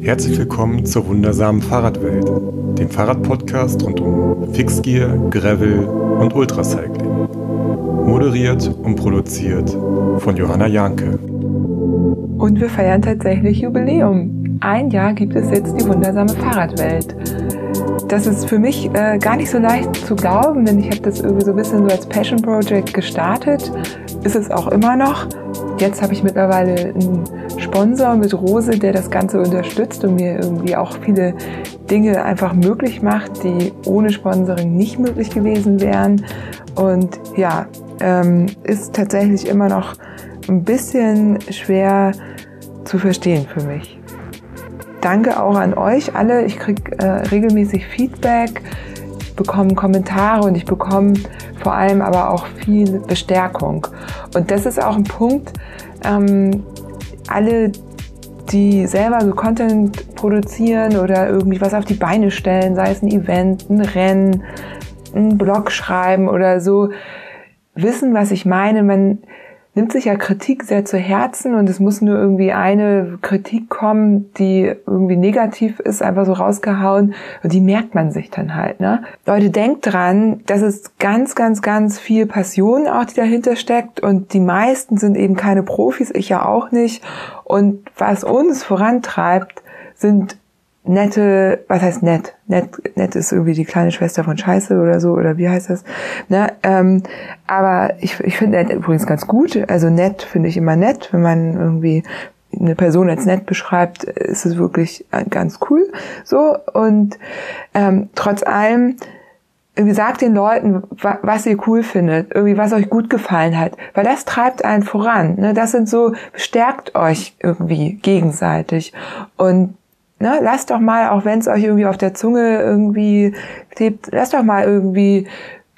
Herzlich willkommen zur wundersamen Fahrradwelt, dem Fahrradpodcast rund um Fixgear, Gravel und Ultracycling. Moderiert und produziert von Johanna Janke. Und wir feiern tatsächlich Jubiläum. Ein Jahr gibt es jetzt die wundersame Fahrradwelt. Das ist für mich äh, gar nicht so leicht zu glauben, denn ich habe das irgendwie so ein bisschen so als Passion Project gestartet. Ist es auch immer noch. Jetzt habe ich mittlerweile einen Sponsor mit Rose, der das Ganze unterstützt und mir irgendwie auch viele Dinge einfach möglich macht, die ohne Sponsoring nicht möglich gewesen wären. Und ja, ähm, ist tatsächlich immer noch ein bisschen schwer zu verstehen für mich. Danke auch an euch alle. Ich kriege äh, regelmäßig Feedback, ich bekomme Kommentare und ich bekomme vor allem aber auch viel Bestärkung. Und das ist auch ein Punkt, ähm, alle, die selber so Content produzieren oder irgendwie was auf die Beine stellen, sei es ein Event, ein Rennen, ein Blog schreiben oder so, wissen, was ich meine. Man nimmt sich ja Kritik sehr zu Herzen und es muss nur irgendwie eine Kritik kommen, die irgendwie negativ ist, einfach so rausgehauen und die merkt man sich dann halt. Ne? Leute, denkt dran, das ist ganz, ganz, ganz viel Passion auch, die dahinter steckt und die meisten sind eben keine Profis, ich ja auch nicht und was uns vorantreibt, sind nette, was heißt nett? Nett, nett ist irgendwie die kleine Schwester von Scheiße oder so, oder wie heißt das? Ne? Ähm, aber ich, ich finde nett übrigens ganz gut. Also nett finde ich immer nett, wenn man irgendwie eine Person als nett beschreibt, ist es wirklich ganz cool. So und ähm, trotz allem irgendwie sagt den Leuten, was ihr cool findet, irgendwie was euch gut gefallen hat, weil das treibt einen voran. Ne? Das sind so bestärkt euch irgendwie gegenseitig und Ne, lasst doch mal, auch wenn es euch irgendwie auf der Zunge irgendwie klebt, lasst doch mal irgendwie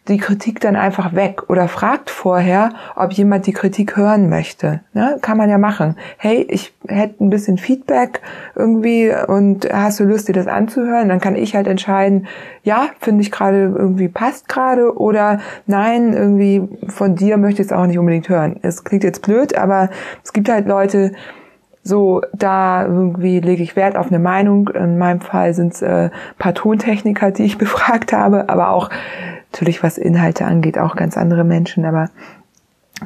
die Kritik dann einfach weg oder fragt vorher, ob jemand die Kritik hören möchte. Ne? Kann man ja machen. Hey, ich hätte ein bisschen Feedback irgendwie und hast du Lust, dir das anzuhören? Dann kann ich halt entscheiden, ja, finde ich gerade irgendwie passt gerade oder nein, irgendwie von dir möchte ich es auch nicht unbedingt hören. Es klingt jetzt blöd, aber es gibt halt Leute, so, da irgendwie lege ich Wert auf eine Meinung. In meinem Fall sind es äh, paar Tontechniker, die ich befragt habe, aber auch natürlich, was Inhalte angeht, auch ganz andere Menschen. Aber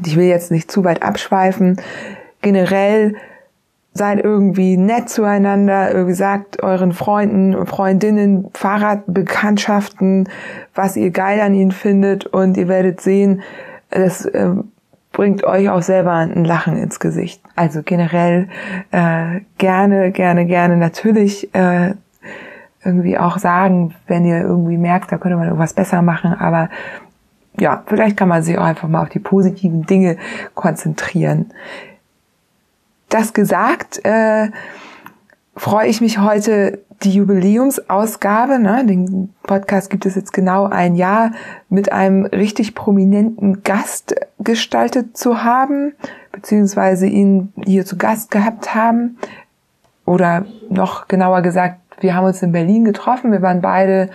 ich will jetzt nicht zu weit abschweifen. Generell seid irgendwie nett zueinander, irgendwie sagt euren Freunden, Freundinnen, Fahrradbekanntschaften, was ihr geil an ihnen findet und ihr werdet sehen, das äh, bringt euch auch selber ein Lachen ins Gesicht. Also generell äh, gerne, gerne, gerne natürlich äh, irgendwie auch sagen, wenn ihr irgendwie merkt, da könnte man irgendwas besser machen, aber ja, vielleicht kann man sich auch einfach mal auf die positiven Dinge konzentrieren. Das gesagt, äh, freue ich mich heute die Jubiläumsausgabe, ne, den Podcast gibt es jetzt genau ein Jahr, mit einem richtig prominenten Gast gestaltet zu haben, beziehungsweise ihn hier zu Gast gehabt haben. Oder noch genauer gesagt, wir haben uns in Berlin getroffen. Wir waren beide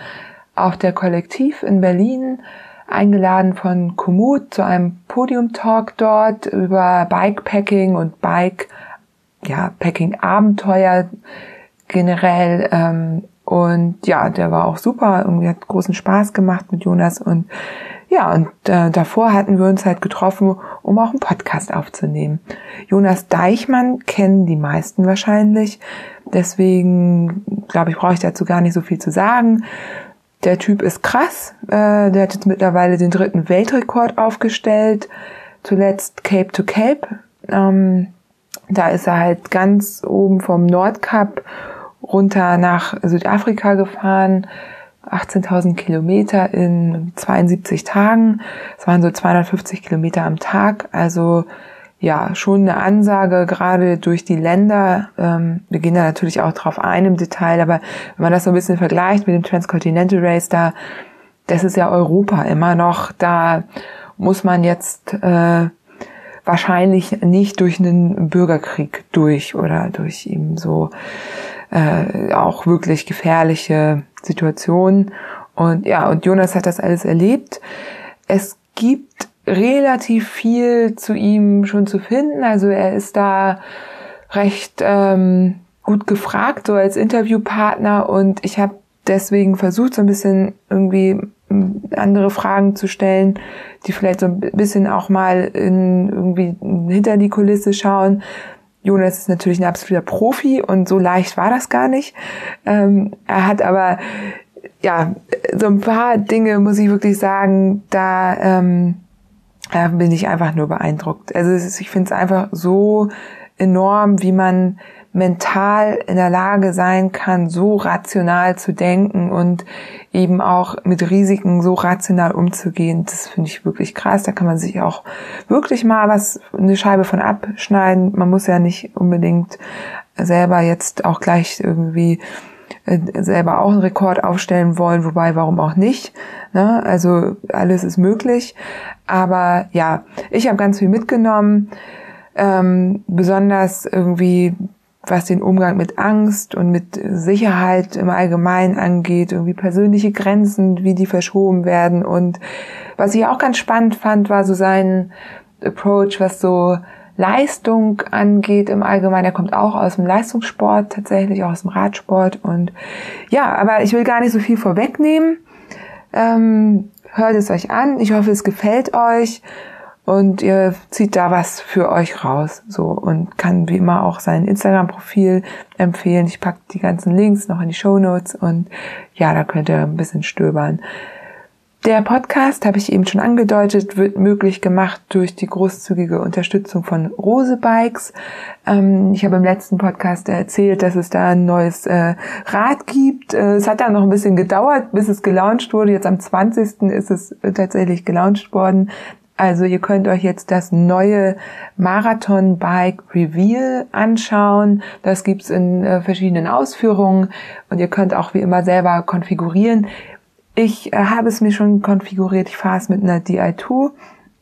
auf der Kollektiv in Berlin eingeladen von Komoot zu einem Podium-Talk dort über Bikepacking und Bike, ja, Packing-Abenteuer generell. Ähm, und ja, der war auch super, irgendwie hat großen Spaß gemacht mit Jonas und ja, und äh, davor hatten wir uns halt getroffen, um auch einen Podcast aufzunehmen. Jonas Deichmann kennen die meisten wahrscheinlich. Deswegen, glaube ich, brauche ich dazu gar nicht so viel zu sagen. Der Typ ist krass. Äh, der hat jetzt mittlerweile den dritten Weltrekord aufgestellt. Zuletzt Cape to Cape. Ähm, da ist er halt ganz oben vom Nordkap runter nach Südafrika gefahren, 18.000 Kilometer in 72 Tagen. Es waren so 250 Kilometer am Tag. Also ja, schon eine Ansage, gerade durch die Länder. Ähm, wir gehen da natürlich auch drauf ein im Detail, aber wenn man das so ein bisschen vergleicht mit dem Transcontinental Race, da, das ist ja Europa immer noch, da muss man jetzt äh, wahrscheinlich nicht durch einen Bürgerkrieg durch oder durch eben so äh, auch wirklich gefährliche Situationen. Und ja, und Jonas hat das alles erlebt. Es gibt relativ viel zu ihm schon zu finden. Also er ist da recht ähm, gut gefragt, so als Interviewpartner und ich habe deswegen versucht, so ein bisschen irgendwie andere Fragen zu stellen, die vielleicht so ein bisschen auch mal in irgendwie hinter die Kulisse schauen. Jonas ist natürlich ein absoluter Profi und so leicht war das gar nicht. Ähm, er hat aber ja so ein paar Dinge, muss ich wirklich sagen, da ähm, da bin ich einfach nur beeindruckt. Also ist, ich finde es einfach so enorm, wie man mental in der Lage sein kann, so rational zu denken und eben auch mit Risiken so rational umzugehen. Das finde ich wirklich krass. Da kann man sich auch wirklich mal was, eine Scheibe von abschneiden. Man muss ja nicht unbedingt selber jetzt auch gleich irgendwie äh, selber auch einen Rekord aufstellen wollen, wobei warum auch nicht. Ne? Also alles ist möglich. Aber ja, ich habe ganz viel mitgenommen. Ähm, besonders irgendwie was den Umgang mit Angst und mit Sicherheit im Allgemeinen angeht, irgendwie persönliche Grenzen, wie die verschoben werden. Und was ich auch ganz spannend fand, war so sein Approach, was so Leistung angeht im Allgemeinen. Er kommt auch aus dem Leistungssport, tatsächlich auch aus dem Radsport. Und ja, aber ich will gar nicht so viel vorwegnehmen. Ähm, hört es euch an. Ich hoffe, es gefällt euch und ihr zieht da was für euch raus. So und kann wie immer auch sein Instagram-Profil empfehlen. Ich packe die ganzen Links noch in die Show Notes und ja, da könnt ihr ein bisschen stöbern. Der Podcast, habe ich eben schon angedeutet, wird möglich gemacht durch die großzügige Unterstützung von Rose Bikes. Ähm, ich habe im letzten Podcast erzählt, dass es da ein neues äh, Rad gibt. Äh, es hat dann noch ein bisschen gedauert, bis es gelauncht wurde. Jetzt am 20. ist es tatsächlich gelauncht worden. Also ihr könnt euch jetzt das neue Marathon Bike Reveal anschauen. Das gibt's in äh, verschiedenen Ausführungen und ihr könnt auch wie immer selber konfigurieren. Ich äh, habe es mir schon konfiguriert. Ich fahre es mit einer Di2.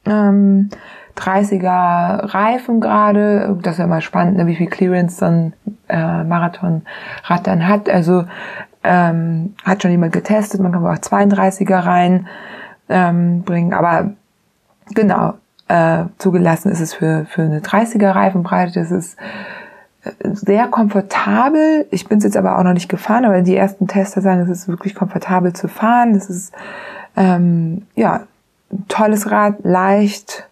Ähm, 30er Reifen gerade. Das ist ja mal spannend, ne, wie viel Clearance so ein äh, Marathonrad dann hat. Also ähm, hat schon jemand getestet. Man kann auch 32er rein ähm, bringen. Aber Genau. Äh, zugelassen ist es für, für eine 30er Reifenbreite. Das ist äh, sehr komfortabel. Ich bin es jetzt aber auch noch nicht gefahren, aber die ersten Tester sagen, es ist wirklich komfortabel zu fahren. Es ist ähm, ja ein tolles Rad, leicht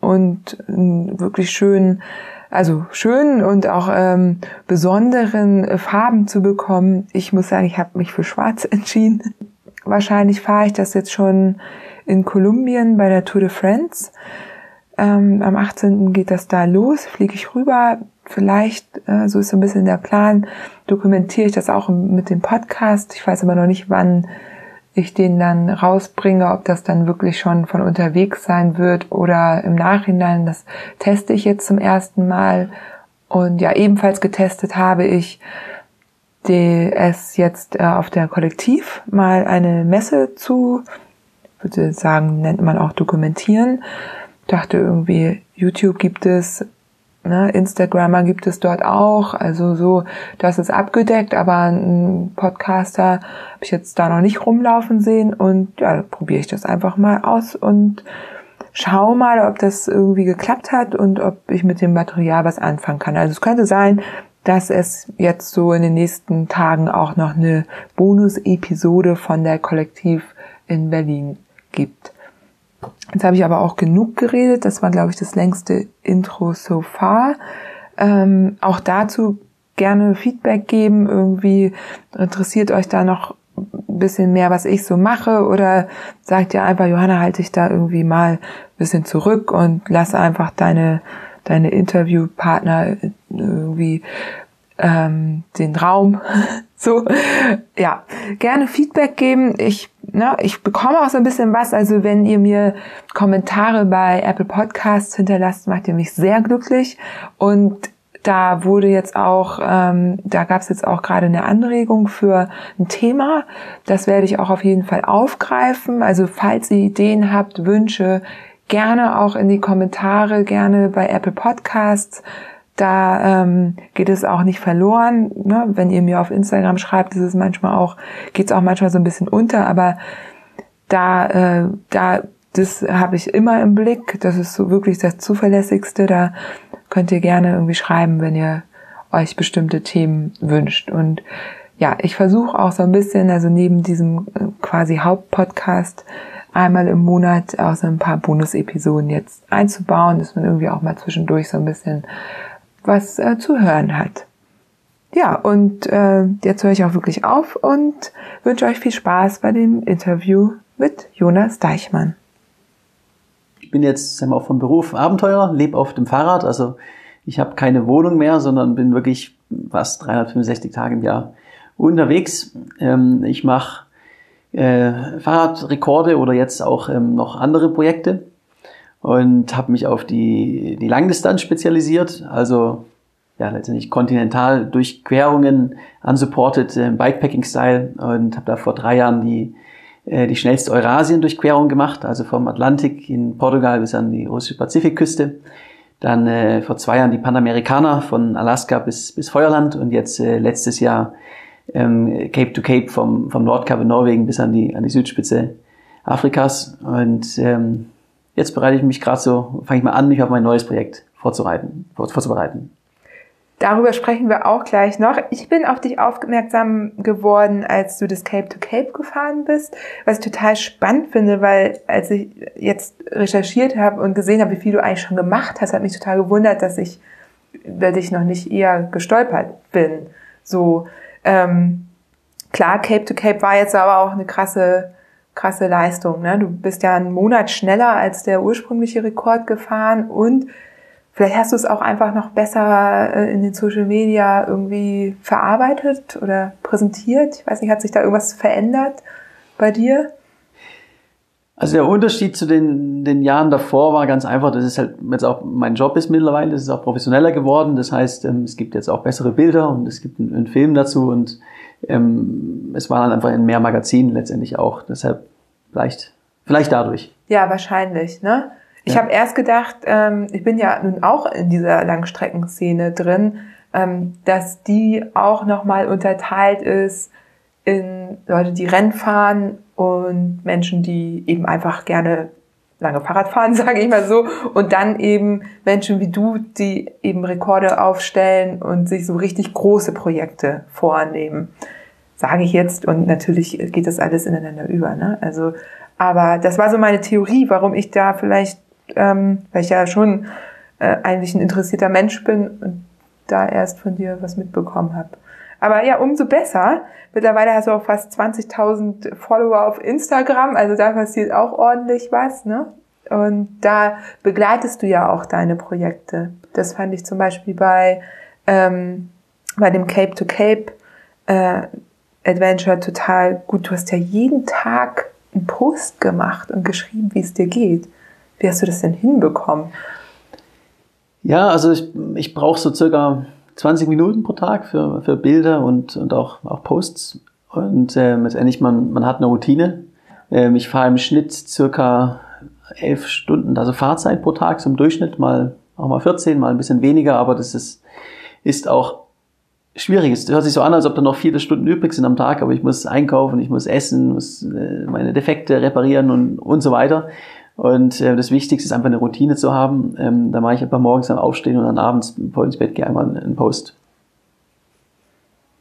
und wirklich schön, also schön und auch ähm, besonderen Farben zu bekommen. Ich muss sagen, ich habe mich für Schwarz entschieden. Wahrscheinlich fahre ich das jetzt schon in Kolumbien bei der Tour de France. Ähm, am 18. geht das da los, fliege ich rüber. Vielleicht, äh, so ist so ein bisschen der Plan, dokumentiere ich das auch mit dem Podcast. Ich weiß aber noch nicht, wann ich den dann rausbringe, ob das dann wirklich schon von unterwegs sein wird oder im Nachhinein. Das teste ich jetzt zum ersten Mal. Und ja, ebenfalls getestet habe ich es jetzt äh, auf der Kollektiv mal eine Messe zu würde sagen, nennt man auch dokumentieren. Dachte irgendwie, YouTube gibt es, ne, Instagrammer gibt es dort auch, also so, das ist abgedeckt, aber ein Podcaster habe ich jetzt da noch nicht rumlaufen sehen und ja, probiere ich das einfach mal aus und schau mal, ob das irgendwie geklappt hat und ob ich mit dem Material was anfangen kann. Also es könnte sein, dass es jetzt so in den nächsten Tagen auch noch eine Bonus-Episode von der Kollektiv in Berlin gibt. Jetzt habe ich aber auch genug geredet. Das war, glaube ich, das längste Intro so far. Ähm, auch dazu gerne Feedback geben. Irgendwie interessiert euch da noch ein bisschen mehr, was ich so mache oder sagt ihr einfach, Johanna, halte ich da irgendwie mal ein bisschen zurück und lass einfach deine, deine Interviewpartner irgendwie ähm, den Raum. so, ja, gerne Feedback geben. Ich, ne, ich bekomme auch so ein bisschen was. Also wenn ihr mir Kommentare bei Apple Podcasts hinterlasst, macht ihr mich sehr glücklich. Und da wurde jetzt auch, ähm, da gab es jetzt auch gerade eine Anregung für ein Thema. Das werde ich auch auf jeden Fall aufgreifen. Also falls ihr Ideen habt, Wünsche, gerne auch in die Kommentare, gerne bei Apple Podcasts. Da ähm, geht es auch nicht verloren. Ne? Wenn ihr mir auf Instagram schreibt, ist es manchmal auch, geht es auch manchmal so ein bisschen unter, aber da, äh, da, das habe ich immer im Blick. Das ist so wirklich das Zuverlässigste. Da könnt ihr gerne irgendwie schreiben, wenn ihr euch bestimmte Themen wünscht. Und ja, ich versuche auch so ein bisschen, also neben diesem äh, quasi Hauptpodcast, einmal im Monat auch so ein paar Bonus-Episoden jetzt einzubauen, dass man irgendwie auch mal zwischendurch so ein bisschen was äh, zu hören hat. Ja, und äh, jetzt höre ich auch wirklich auf und wünsche euch viel Spaß bei dem Interview mit Jonas Deichmann. Ich bin jetzt sagen wir, auch vom Beruf Abenteurer, lebe auf dem Fahrrad, also ich habe keine Wohnung mehr, sondern bin wirklich fast 365 Tage im Jahr unterwegs. Ähm, ich mache äh, Fahrradrekorde oder jetzt auch ähm, noch andere Projekte und habe mich auf die, die Langdistanz spezialisiert, also ja letztendlich kontinental Durchquerungen unsupported äh, Bikepacking-Style und habe da vor drei Jahren die äh, die schnellste Eurasien-Durchquerung gemacht, also vom Atlantik in Portugal bis an die russische Pazifikküste. Dann äh, vor zwei Jahren die Panamerikaner von Alaska bis, bis Feuerland und jetzt äh, letztes Jahr ähm, Cape to Cape vom, vom Nordkap in Norwegen bis an die, an die Südspitze Afrikas. Und ähm, jetzt bereite ich mich gerade so, fange ich mal an, mich auf mein neues Projekt vorzubereiten. vorzubereiten. Darüber sprechen wir auch gleich noch. Ich bin auf dich aufmerksam geworden, als du das Cape to Cape gefahren bist, was ich total spannend finde, weil als ich jetzt recherchiert habe und gesehen habe, wie viel du eigentlich schon gemacht hast, hat mich total gewundert, dass ich über dich noch nicht eher gestolpert bin. So, ähm, klar, Cape to Cape war jetzt aber auch eine krasse, krasse Leistung. Ne? Du bist ja einen Monat schneller als der ursprüngliche Rekord gefahren und vielleicht hast du es auch einfach noch besser äh, in den Social Media irgendwie verarbeitet oder präsentiert. Ich weiß nicht, hat sich da irgendwas verändert bei dir? Also der Unterschied zu den, den Jahren davor war ganz einfach, dass es halt jetzt auch mein Job ist mittlerweile, es ist auch professioneller geworden. Das heißt, ähm, es gibt jetzt auch bessere Bilder und es gibt einen, einen Film dazu und ähm, es war dann einfach in mehr Magazinen letztendlich auch. Deshalb vielleicht, vielleicht dadurch. Ja, wahrscheinlich, ne? Ich ja. habe erst gedacht, ähm, ich bin ja nun auch in dieser Langstreckenszene drin, ähm, dass die auch nochmal unterteilt ist in Leute, die Rennen fahren und Menschen, die eben einfach gerne lange Fahrrad fahren, sage ich mal so, und dann eben Menschen wie du, die eben Rekorde aufstellen und sich so richtig große Projekte vornehmen, sage ich jetzt. Und natürlich geht das alles ineinander über. Ne? Also, aber das war so meine Theorie, warum ich da vielleicht, ähm, weil ich ja schon äh, eigentlich ein interessierter Mensch bin und da erst von dir was mitbekommen habe. Aber ja, umso besser. Mittlerweile hast du auch fast 20.000 Follower auf Instagram, also da passiert auch ordentlich was, ne? Und da begleitest du ja auch deine Projekte. Das fand ich zum Beispiel bei, ähm, bei dem Cape to Cape äh, Adventure total gut. Du hast ja jeden Tag einen Post gemacht und geschrieben, wie es dir geht. Wie hast du das denn hinbekommen? Ja, also ich, ich brauche so circa 20 Minuten pro Tag für, für Bilder und, und auch, auch Posts. Und ähm, letztendlich, man, man hat eine Routine. Ähm, ich fahre im Schnitt circa elf Stunden, also Fahrzeit pro Tag, im Durchschnitt, mal auch mal 14, mal ein bisschen weniger, aber das ist, ist auch schwierig. Es hört sich so an, als ob da noch viele Stunden übrig sind am Tag, aber ich muss einkaufen, ich muss essen, muss äh, meine Defekte reparieren und, und so weiter. Und äh, das Wichtigste ist einfach eine Routine zu haben. Ähm, da mache ich einfach morgens am Aufstehen und dann abends, bevor ich ins Bett gehe, einmal einen Post.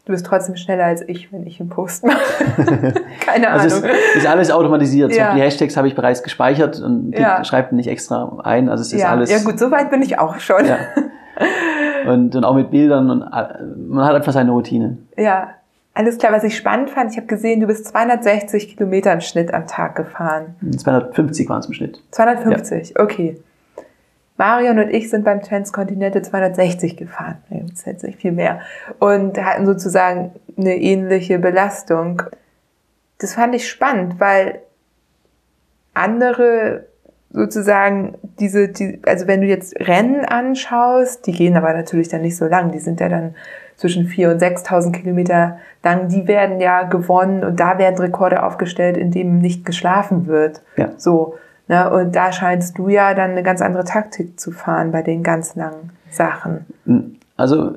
Du bist trotzdem schneller als ich, wenn ich einen Post mache. Keine also Ahnung. Es ist alles automatisiert. Ja. Die Hashtags habe ich bereits gespeichert und die ja. schreibt nicht extra ein. Also es ist ja. alles. Ja gut, so weit bin ich auch schon. Ja. Und, und auch mit Bildern und äh, man hat einfach seine Routine. Ja, alles klar, was ich spannend fand, ich habe gesehen, du bist 260 Kilometer im Schnitt am Tag gefahren. 250 waren es im Schnitt. 250, ja. okay. Marion und ich sind beim Transcontinental 260 gefahren. Nee, das ist jetzt nicht viel mehr. Und hatten sozusagen eine ähnliche Belastung. Das fand ich spannend, weil andere sozusagen diese, die, also wenn du jetzt Rennen anschaust, die gehen aber natürlich dann nicht so lang, die sind ja dann zwischen 4.000 und 6.000 Kilometer lang, die werden ja gewonnen und da werden Rekorde aufgestellt, in denen nicht geschlafen wird. Ja. So. Ne? Und da scheinst du ja dann eine ganz andere Taktik zu fahren bei den ganz langen Sachen. Also,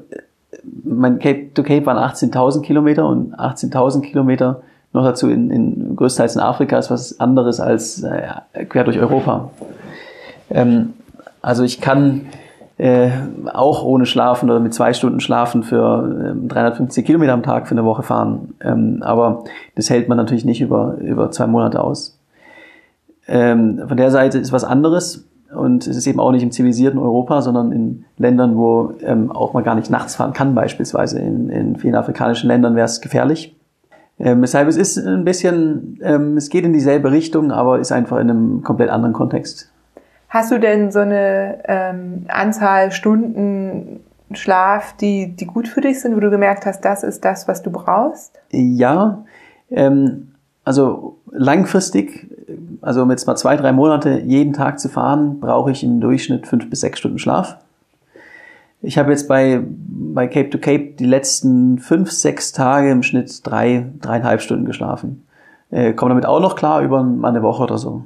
mein Cape to Cape waren 18.000 Kilometer und 18.000 Kilometer noch dazu in, in größtenteils in Afrika ist was anderes als äh, quer durch Europa. Ähm, also ich kann äh, auch ohne Schlafen oder mit zwei Stunden Schlafen für äh, 350 Kilometer am Tag für eine Woche fahren. Ähm, aber das hält man natürlich nicht über, über zwei Monate aus. Ähm, von der Seite ist was anderes. Und es ist eben auch nicht im zivilisierten Europa, sondern in Ländern, wo ähm, auch man gar nicht nachts fahren kann, beispielsweise. In, in vielen afrikanischen Ländern wäre es gefährlich. Ähm, deshalb es ist ein bisschen, ähm, es geht in dieselbe Richtung, aber ist einfach in einem komplett anderen Kontext. Hast du denn so eine ähm, Anzahl Stunden Schlaf, die, die gut für dich sind, wo du gemerkt hast, das ist das, was du brauchst? Ja, ähm, also langfristig, also jetzt mal zwei, drei Monate jeden Tag zu fahren, brauche ich im Durchschnitt fünf bis sechs Stunden Schlaf. Ich habe jetzt bei, bei Cape to Cape die letzten fünf, sechs Tage im Schnitt drei, dreieinhalb Stunden geschlafen. Äh, komme damit auch noch klar über eine Woche oder so.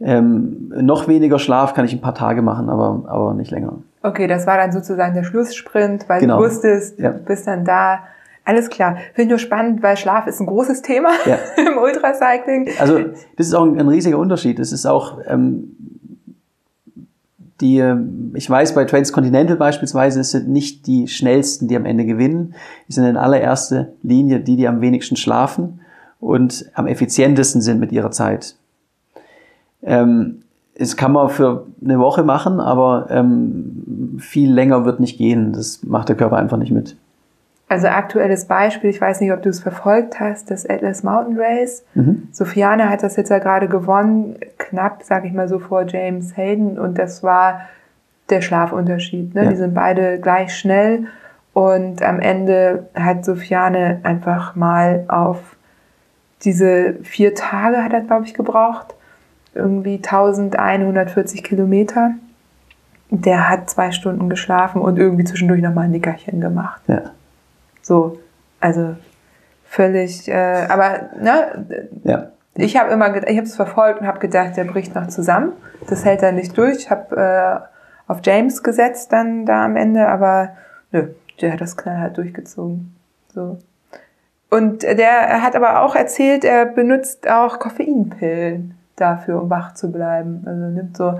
Ähm, noch weniger Schlaf kann ich ein paar Tage machen, aber, aber nicht länger. Okay, das war dann sozusagen der Schlusssprint, weil Genau. du wusstest, Ja. du bist dann da. Alles klar. Finde ich nur spannend, weil Schlaf ist ein großes Thema Ja. im Ultracycling. Also das ist auch ein, ein riesiger Unterschied. Das ist auch ähm, die, ähm, ich weiß, bei Transcontinental beispielsweise es sind nicht die schnellsten, die am Ende gewinnen. Es sind in allererster Linie die, die am wenigsten schlafen und am effizientesten sind mit ihrer Zeit. Ähm, es kann man für eine Woche machen, aber ähm, viel länger wird nicht gehen. Das macht der Körper einfach nicht mit. Also aktuelles Beispiel, ich weiß nicht, ob du es verfolgt hast, das Atlas Mountain Race. Mhm. Sofiane hat das jetzt ja gerade gewonnen, knapp, sag ich mal so, vor James Hayden. Und das war der Schlafunterschied. Ne? Ja. Die sind beide gleich schnell. Und am Ende hat Sofiane einfach mal auf diese vier Tage, hat er, glaube ich, gebraucht. Irgendwie 1140 Kilometer. Der hat zwei Stunden geschlafen und irgendwie zwischendurch nochmal ein Nickerchen gemacht. Ja. So, also völlig, äh, aber ne, Ja. ich habe immer, ich habe es verfolgt und habe gedacht, der bricht noch zusammen. Das hält er nicht durch. Ich habe äh, auf James gesetzt dann da am Ende, aber nö, der hat das knallhart durchgezogen. So. Und der hat aber auch erzählt, er benutzt auch Koffeinpillen dafür, um wach zu bleiben. Also nimmt so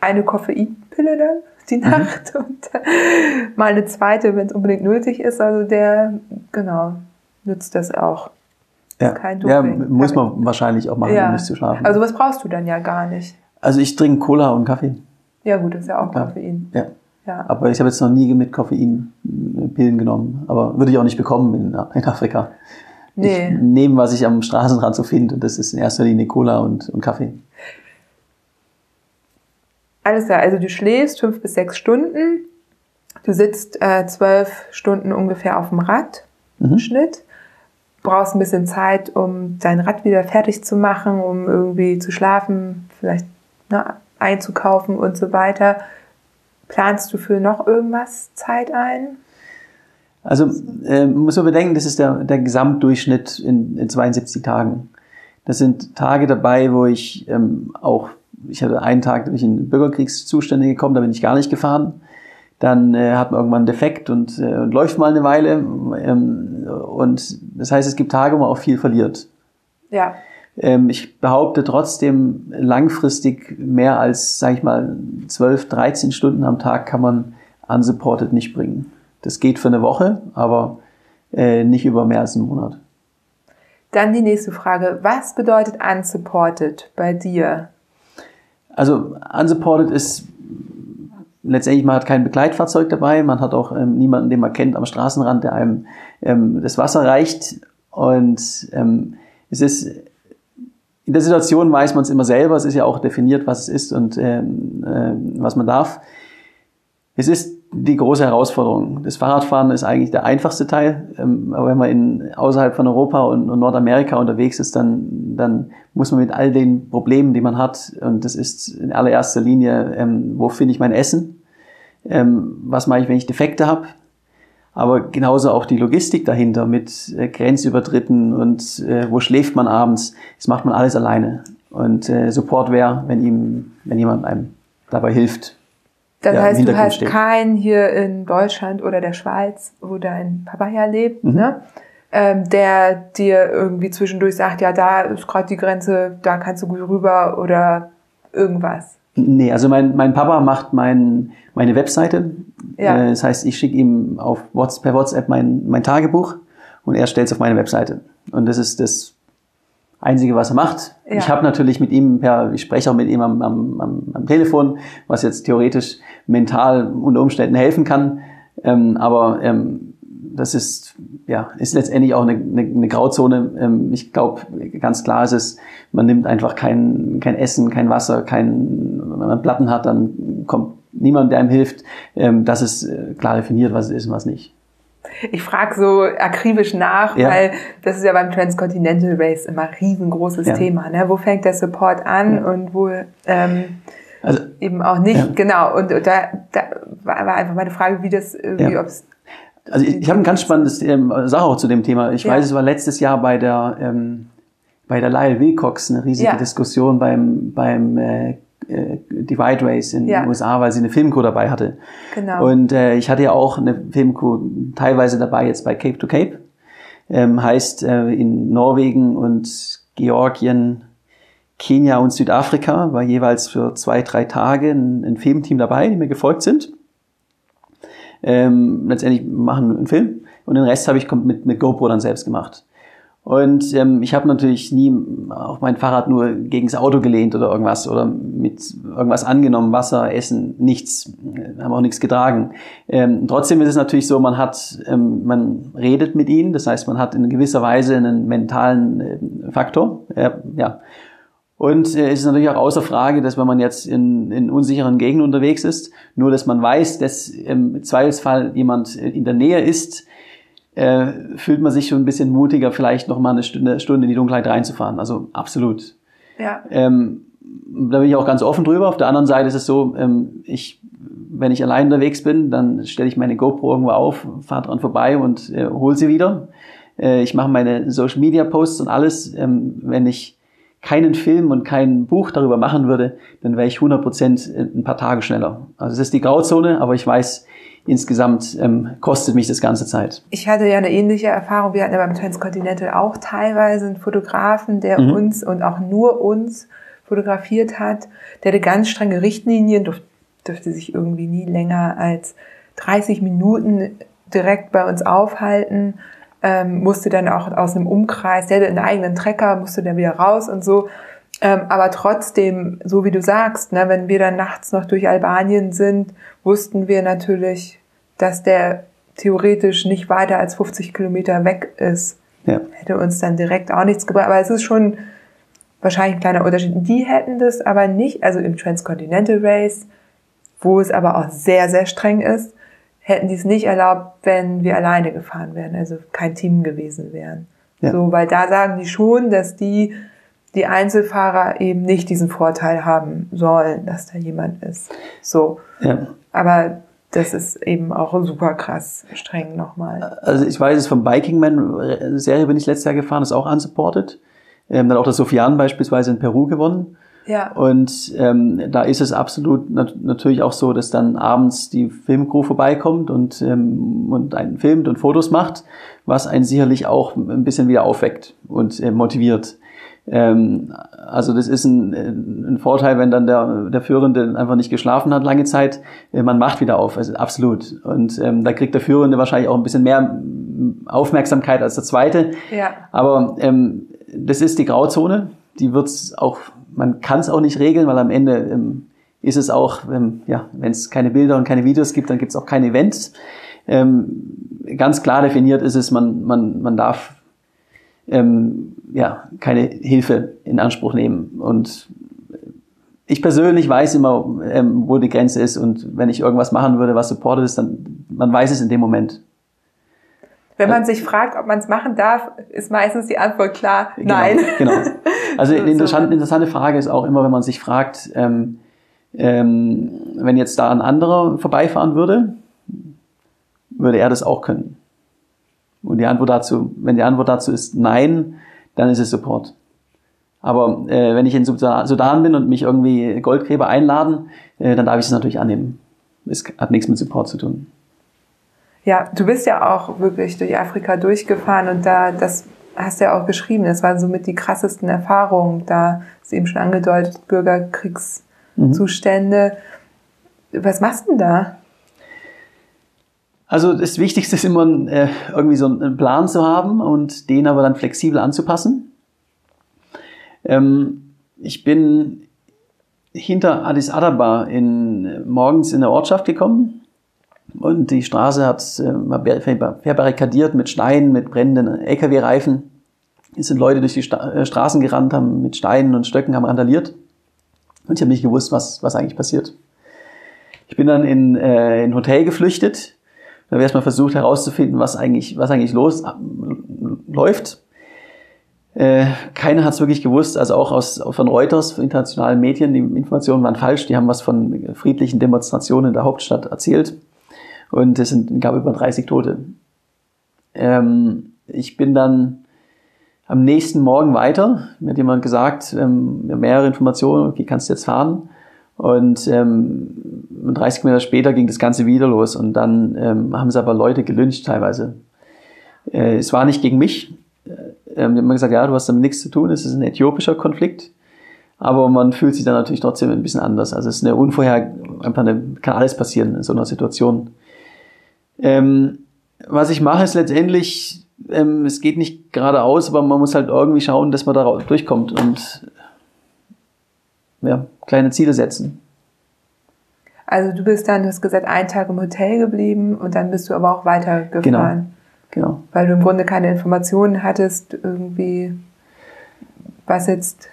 eine Koffeinpille dann die Nacht und äh, mal eine zweite, wenn es unbedingt nötig ist. Also der, genau, nutzt das auch. Ja. Kein ja, Doping. muss man wahrscheinlich auch machen, Ja. um nicht zu schlafen. Also was brauchst du dann ja gar nicht. Also ich trinke Cola und Kaffee. Ja gut, das ist ja auch Klar. Koffein. Ja. Ja. Aber ich habe jetzt noch nie mit Koffein Pillen genommen. Aber würde ich auch nicht bekommen in, in Afrika. Nee. Ich nehme, was ich am Straßenrand so finde. Und das ist in erster Linie Cola und, und Kaffee. Alles klar, also du schläfst fünf bis sechs Stunden. Du sitzt äh, zwölf Stunden ungefähr auf dem Rad im Mhm. Schnitt. Brauchst ein bisschen Zeit, um dein Rad wieder fertig zu machen, um irgendwie zu schlafen, vielleicht ne, einzukaufen und so weiter. Planst du für noch irgendwas Zeit ein? Also äh, muss man bedenken, das ist der, der Gesamtdurchschnitt in, in 72 Tagen. Das sind Tage dabei, wo ich ähm, auch, ich hatte einen Tag, da bin ich in Bürgerkriegszustände gekommen, da bin ich gar nicht gefahren. Dann äh, hat man irgendwann einen Defekt und, äh, und läuft mal eine Weile. Ähm, und das heißt, es gibt Tage, wo man auch viel verliert. Ja. Ähm, ich behaupte trotzdem, langfristig mehr als, sag ich mal, 12, 13 Stunden am Tag kann man unsupported nicht bringen. Das geht für eine Woche, aber äh, nicht über mehr als einen Monat. Dann die nächste Frage. Was bedeutet unsupported bei dir? Also unsupported ist letztendlich, man hat kein Begleitfahrzeug dabei, man hat auch ähm, niemanden, den man kennt am Straßenrand, der einem ähm, das Wasser reicht. Und ähm, es ist in der Situation weiß man es immer selber, es ist ja auch definiert, was es ist und ähm, ähm, was man darf. Es ist die große Herausforderung. Das Fahrradfahren ist eigentlich der einfachste Teil, ähm, aber wenn man in, außerhalb von Europa und, Nordamerika unterwegs ist, dann, dann muss man mit all den Problemen, die man hat, und das ist in allererster Linie, ähm, wo finde ich mein Essen? Ähm, was mache ich, wenn ich Defekte habe? Aber genauso auch die Logistik dahinter mit äh, Grenzübertritten und äh, wo schläft man abends. Das macht man alles alleine. Und äh, Support wäre, wenn ihm, wenn jemand einem dabei hilft. Das Ja, heißt, du hast steht. keinen hier in Deutschland oder der Schweiz, wo dein Papa ja lebt, Mhm. ne? ähm, der dir irgendwie zwischendurch sagt, ja, da ist gerade die Grenze, da kannst du gut rüber oder irgendwas. Nee, also mein, mein Papa macht mein, meine Webseite. Ja. Äh, Das heißt, ich schicke ihm auf Whats- per WhatsApp mein, mein Tagebuch und er stellt es auf meine Webseite. Und das ist das Einzige, was er macht. Ja. Ich habe natürlich mit ihm, per, ich spreche auch mit ihm am, am, am, am Telefon, was jetzt theoretisch mental unter Umständen helfen kann. Ähm, aber ähm, das ist, ja, ist letztendlich auch eine, eine, eine Grauzone. Ähm, ich glaube, ganz klar ist es, man nimmt einfach kein, kein Essen, kein Wasser, kein, wenn man Platten hat, dann kommt niemand, der einem hilft. Ähm, das ist äh, klar definiert, was es ist und was nicht. Ich frage so akribisch nach, Ja. weil das ist ja beim Transcontinental Race immer ein riesengroßes Ja. Thema. Ne? Wo fängt der Support an und wo ähm, Also eben auch nicht. Ja. Genau. Und da, da war einfach meine Frage, wie das, äh, wie Ja. ob's Also ich, ich habe ein ganz spannendes ähm, Sache auch zu dem Thema. Ich Ja. weiß, es war letztes Jahr bei der ähm, bei der Lyle Wilcox eine riesige Ja. Diskussion beim beim äh, äh, Divide Race in Ja. den USA, weil sie eine Filmcrew dabei hatte. Genau. Und äh, ich hatte ja auch eine Filmcrew teilweise dabei jetzt bei Cape to Cape. Ähm, heißt äh, in Norwegen und Georgien, Kenia und Südafrika war jeweils für zwei, drei Tage ein, ein Filmteam dabei, die mir gefolgt sind. Ähm, letztendlich machen wir einen Film und den Rest habe ich mit, mit GoPro dann selbst gemacht. Und ähm, ich habe natürlich nie auf mein Fahrrad nur gegen das Auto gelehnt oder irgendwas oder mit irgendwas angenommen, Wasser, Essen, nichts, äh, haben auch nichts getragen. Ähm, trotzdem ist es natürlich so, man hat, ähm, man redet mit ihnen, das heißt, man hat in gewisser Weise einen mentalen äh, Faktor, äh, ja. Und äh, es ist natürlich auch außer Frage, dass wenn man jetzt in, in unsicheren Gegenden unterwegs ist, nur dass man weiß, dass im Zweifelsfall jemand in der Nähe ist, äh, fühlt man sich schon ein bisschen mutiger, vielleicht noch mal eine Stunde, Stunde in die Dunkelheit reinzufahren. Also absolut. ja. Ähm, da bin ich auch ganz offen drüber. Auf der anderen Seite ist es so, ähm, ich, wenn ich allein unterwegs bin, dann stelle ich meine GoPro irgendwo auf, fahre dran vorbei und äh, hole sie wieder. Äh, ich mache meine Social Media Posts und alles. Ähm, wenn ich keinen Film und kein Buch darüber machen würde, dann wäre ich 100 Prozent ein paar Tage schneller. Also es ist die Grauzone, aber ich weiß, insgesamt ähm, kostet mich das ganze Zeit. Ich hatte ja eine ähnliche Erfahrung. Wir hatten ja beim Transcontinental auch teilweise einen Fotografen, der Mhm. uns und auch nur uns fotografiert hat. Der hatte ganz strenge Richtlinien, durf, dürfte sich irgendwie nie länger als 30 Minuten direkt bei uns aufhalten, ähm, musste dann auch aus einem Umkreis, der hatte einen eigenen Trecker, musste dann wieder raus und so. Ähm, aber trotzdem, so wie du sagst, ne, wenn wir dann nachts noch durch Albanien sind, wussten wir natürlich, dass der theoretisch nicht weiter als 50 Kilometer weg ist. Ja. Hätte uns dann direkt auch nichts gebracht. Aber es ist schon wahrscheinlich ein kleiner Unterschied. Die hätten das aber nicht, also im Transcontinental Race, wo es aber auch sehr, sehr streng ist, hätten die es nicht erlaubt, wenn wir alleine gefahren wären, also kein Team gewesen wären. Ja. So, weil da sagen die schon, dass die, die Einzelfahrer eben nicht diesen Vorteil haben sollen, dass da jemand ist. So. Ja. Aber das ist eben auch super krass streng nochmal. Also ich weiß es vom Biking Man Serie bin ich letztes Jahr gefahren, ist auch unsupported. Ähm, dann auch der Sofian beispielsweise in Peru gewonnen. Ja. Und ähm, da ist es absolut nat natürlich auch so, dass dann abends die Filmcrew vorbeikommt und, ähm, und einen filmt und Fotos macht, was einen sicherlich auch ein bisschen wieder aufweckt und äh, motiviert. Ähm, also das ist ein, ein Vorteil, wenn dann der, der Führende einfach nicht geschlafen hat lange Zeit, äh, man macht wieder auf, also absolut. Und ähm, da kriegt der Führende wahrscheinlich auch ein bisschen mehr Aufmerksamkeit als der Zweite. Ja. Aber ähm, das ist die Grauzone, die wird's auch, man kann es auch nicht regeln, weil am Ende ähm, ist es auch, ähm, ja, wenn es keine Bilder und keine Videos gibt, dann gibt es auch keine Events. Ähm, ganz klar definiert ist es, man, man, man darf ähm, ja, keine Hilfe in Anspruch nehmen. Und ich persönlich weiß immer, ähm, wo die Grenze ist und wenn ich irgendwas machen würde, was supported ist, dann man weiß es in dem Moment. Wenn man sich fragt, ob man es machen darf, ist meistens die Antwort klar, nein. Genau. genau. Also So, eine interessante, interessante Frage ist auch immer, wenn man sich fragt, ähm, ähm, wenn jetzt da ein anderer vorbeifahren würde, würde er das auch können? Und die Antwort dazu, wenn die Antwort dazu ist nein, dann ist es Support. Aber äh, wenn ich in Sudan bin und mich irgendwie Goldgräber einladen, äh, dann darf ich es natürlich annehmen. Es hat nichts mit Support zu tun. Ja, du bist ja auch wirklich durch Afrika durchgefahren und da, das hast du ja auch geschrieben, das waren somit die krassesten Erfahrungen. Da ist eben schon angedeutet, Bürgerkriegsgebiete Zustände. Was machst du denn da? Also das Wichtigste ist immer äh, irgendwie so einen Plan zu haben und den aber dann flexibel anzupassen. Ähm, ich bin hinter Addis Ababa in, morgens in der Ortschaft gekommen und die Straße hat äh, verbarrikadiert mit Steinen, mit brennenden LKW-Reifen. Es sind Leute durch die äh, Straßen gerannt, haben mit Steinen und Stöcken haben randaliert. Und ich habe nicht gewusst, was, was eigentlich passiert. Ich bin dann in, äh, in ein Hotel geflüchtet. Da habe erstmal versucht herauszufinden, was eigentlich, was eigentlich los äh, läuft. Äh, keiner hat es wirklich gewusst, also auch aus, von Reuters, von internationalen Medien, die Informationen waren falsch. Die haben was von friedlichen Demonstrationen in der Hauptstadt erzählt. Und es sind, gab über 30 Tote. Ähm, ich bin dann am nächsten Morgen weiter. Mir hat jemand gesagt, ähm, mehrere Informationen, okay, kannst du jetzt fahren. Und ähm, 30 Meter später ging das Ganze wieder los und dann ähm, haben sie aber Leute gelünscht teilweise. Äh, es war nicht gegen mich. Äh, ähm, die haben gesagt, ja, du hast damit nichts zu tun, es ist ein äthiopischer Konflikt. Aber man fühlt sich dann natürlich trotzdem ein bisschen anders. Also es ist eine unvorher, einfach eine, kann alles passieren in so einer Situation. Ähm, was ich mache, ist letztendlich, ähm, es geht nicht geradeaus, aber man muss halt irgendwie schauen, dass man da durchkommt und ja, kleine Ziele setzen. Also du bist dann, du hast gesagt, einen Tag im Hotel geblieben und dann bist du aber auch weitergefahren. Genau. genau. Weil du im Grunde keine Informationen hattest, irgendwie, was jetzt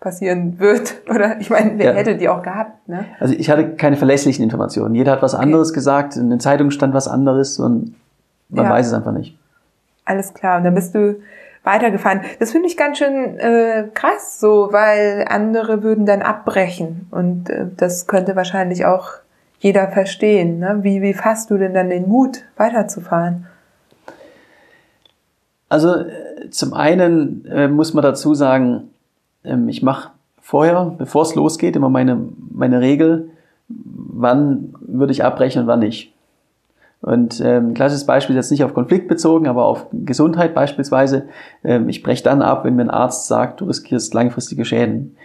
passieren wird. Oder ich meine, wer ja. hätte die auch gehabt? Ne? Also ich hatte keine verlässlichen Informationen. Jeder hat was okay. anderes gesagt, in den Zeitungen stand was anderes und man ja. weiß es einfach nicht. Alles klar. Und dann bist du weitergefahren. Das finde ich ganz schön äh, krass, so, weil andere würden dann abbrechen. Und äh, das könnte wahrscheinlich auch jeder verstehen. Ne? Wie, wie fasst du denn dann den Mut, weiterzufahren? Also äh, zum einen äh, muss man dazu sagen, ähm, ich mache vorher, bevor es losgeht, immer meine, meine Regel, wann würde ich abbrechen und wann nicht. Und ähm, klassisches Beispiel jetzt nicht auf Konflikt bezogen, aber auf Gesundheit beispielsweise. Ähm, ich breche dann ab, wenn mir ein Arzt sagt, du riskierst langfristige Schäden.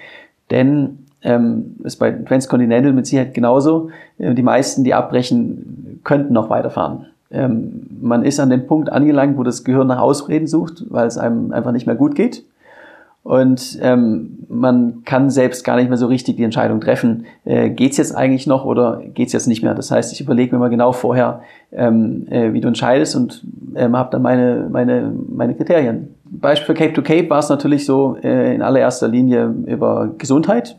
Denn ähm, ist bei Transcontinental mit Sicherheit genauso. Äh, die meisten, die abbrechen, könnten noch weiterfahren. Ähm, man ist an dem Punkt angelangt, wo das Gehirn nach Ausreden sucht, weil es einem einfach nicht mehr gut geht. Und ähm, man kann selbst gar nicht mehr so richtig die Entscheidung treffen, äh, geht's jetzt eigentlich noch oder geht's jetzt nicht mehr. Das heißt, ich überlege mir mal genau vorher, ähm, äh, wie du entscheidest und ähm, habe dann meine, meine, meine Kriterien. Beispiel für Cape to Cape war es natürlich so äh, in allererster Linie über Gesundheit.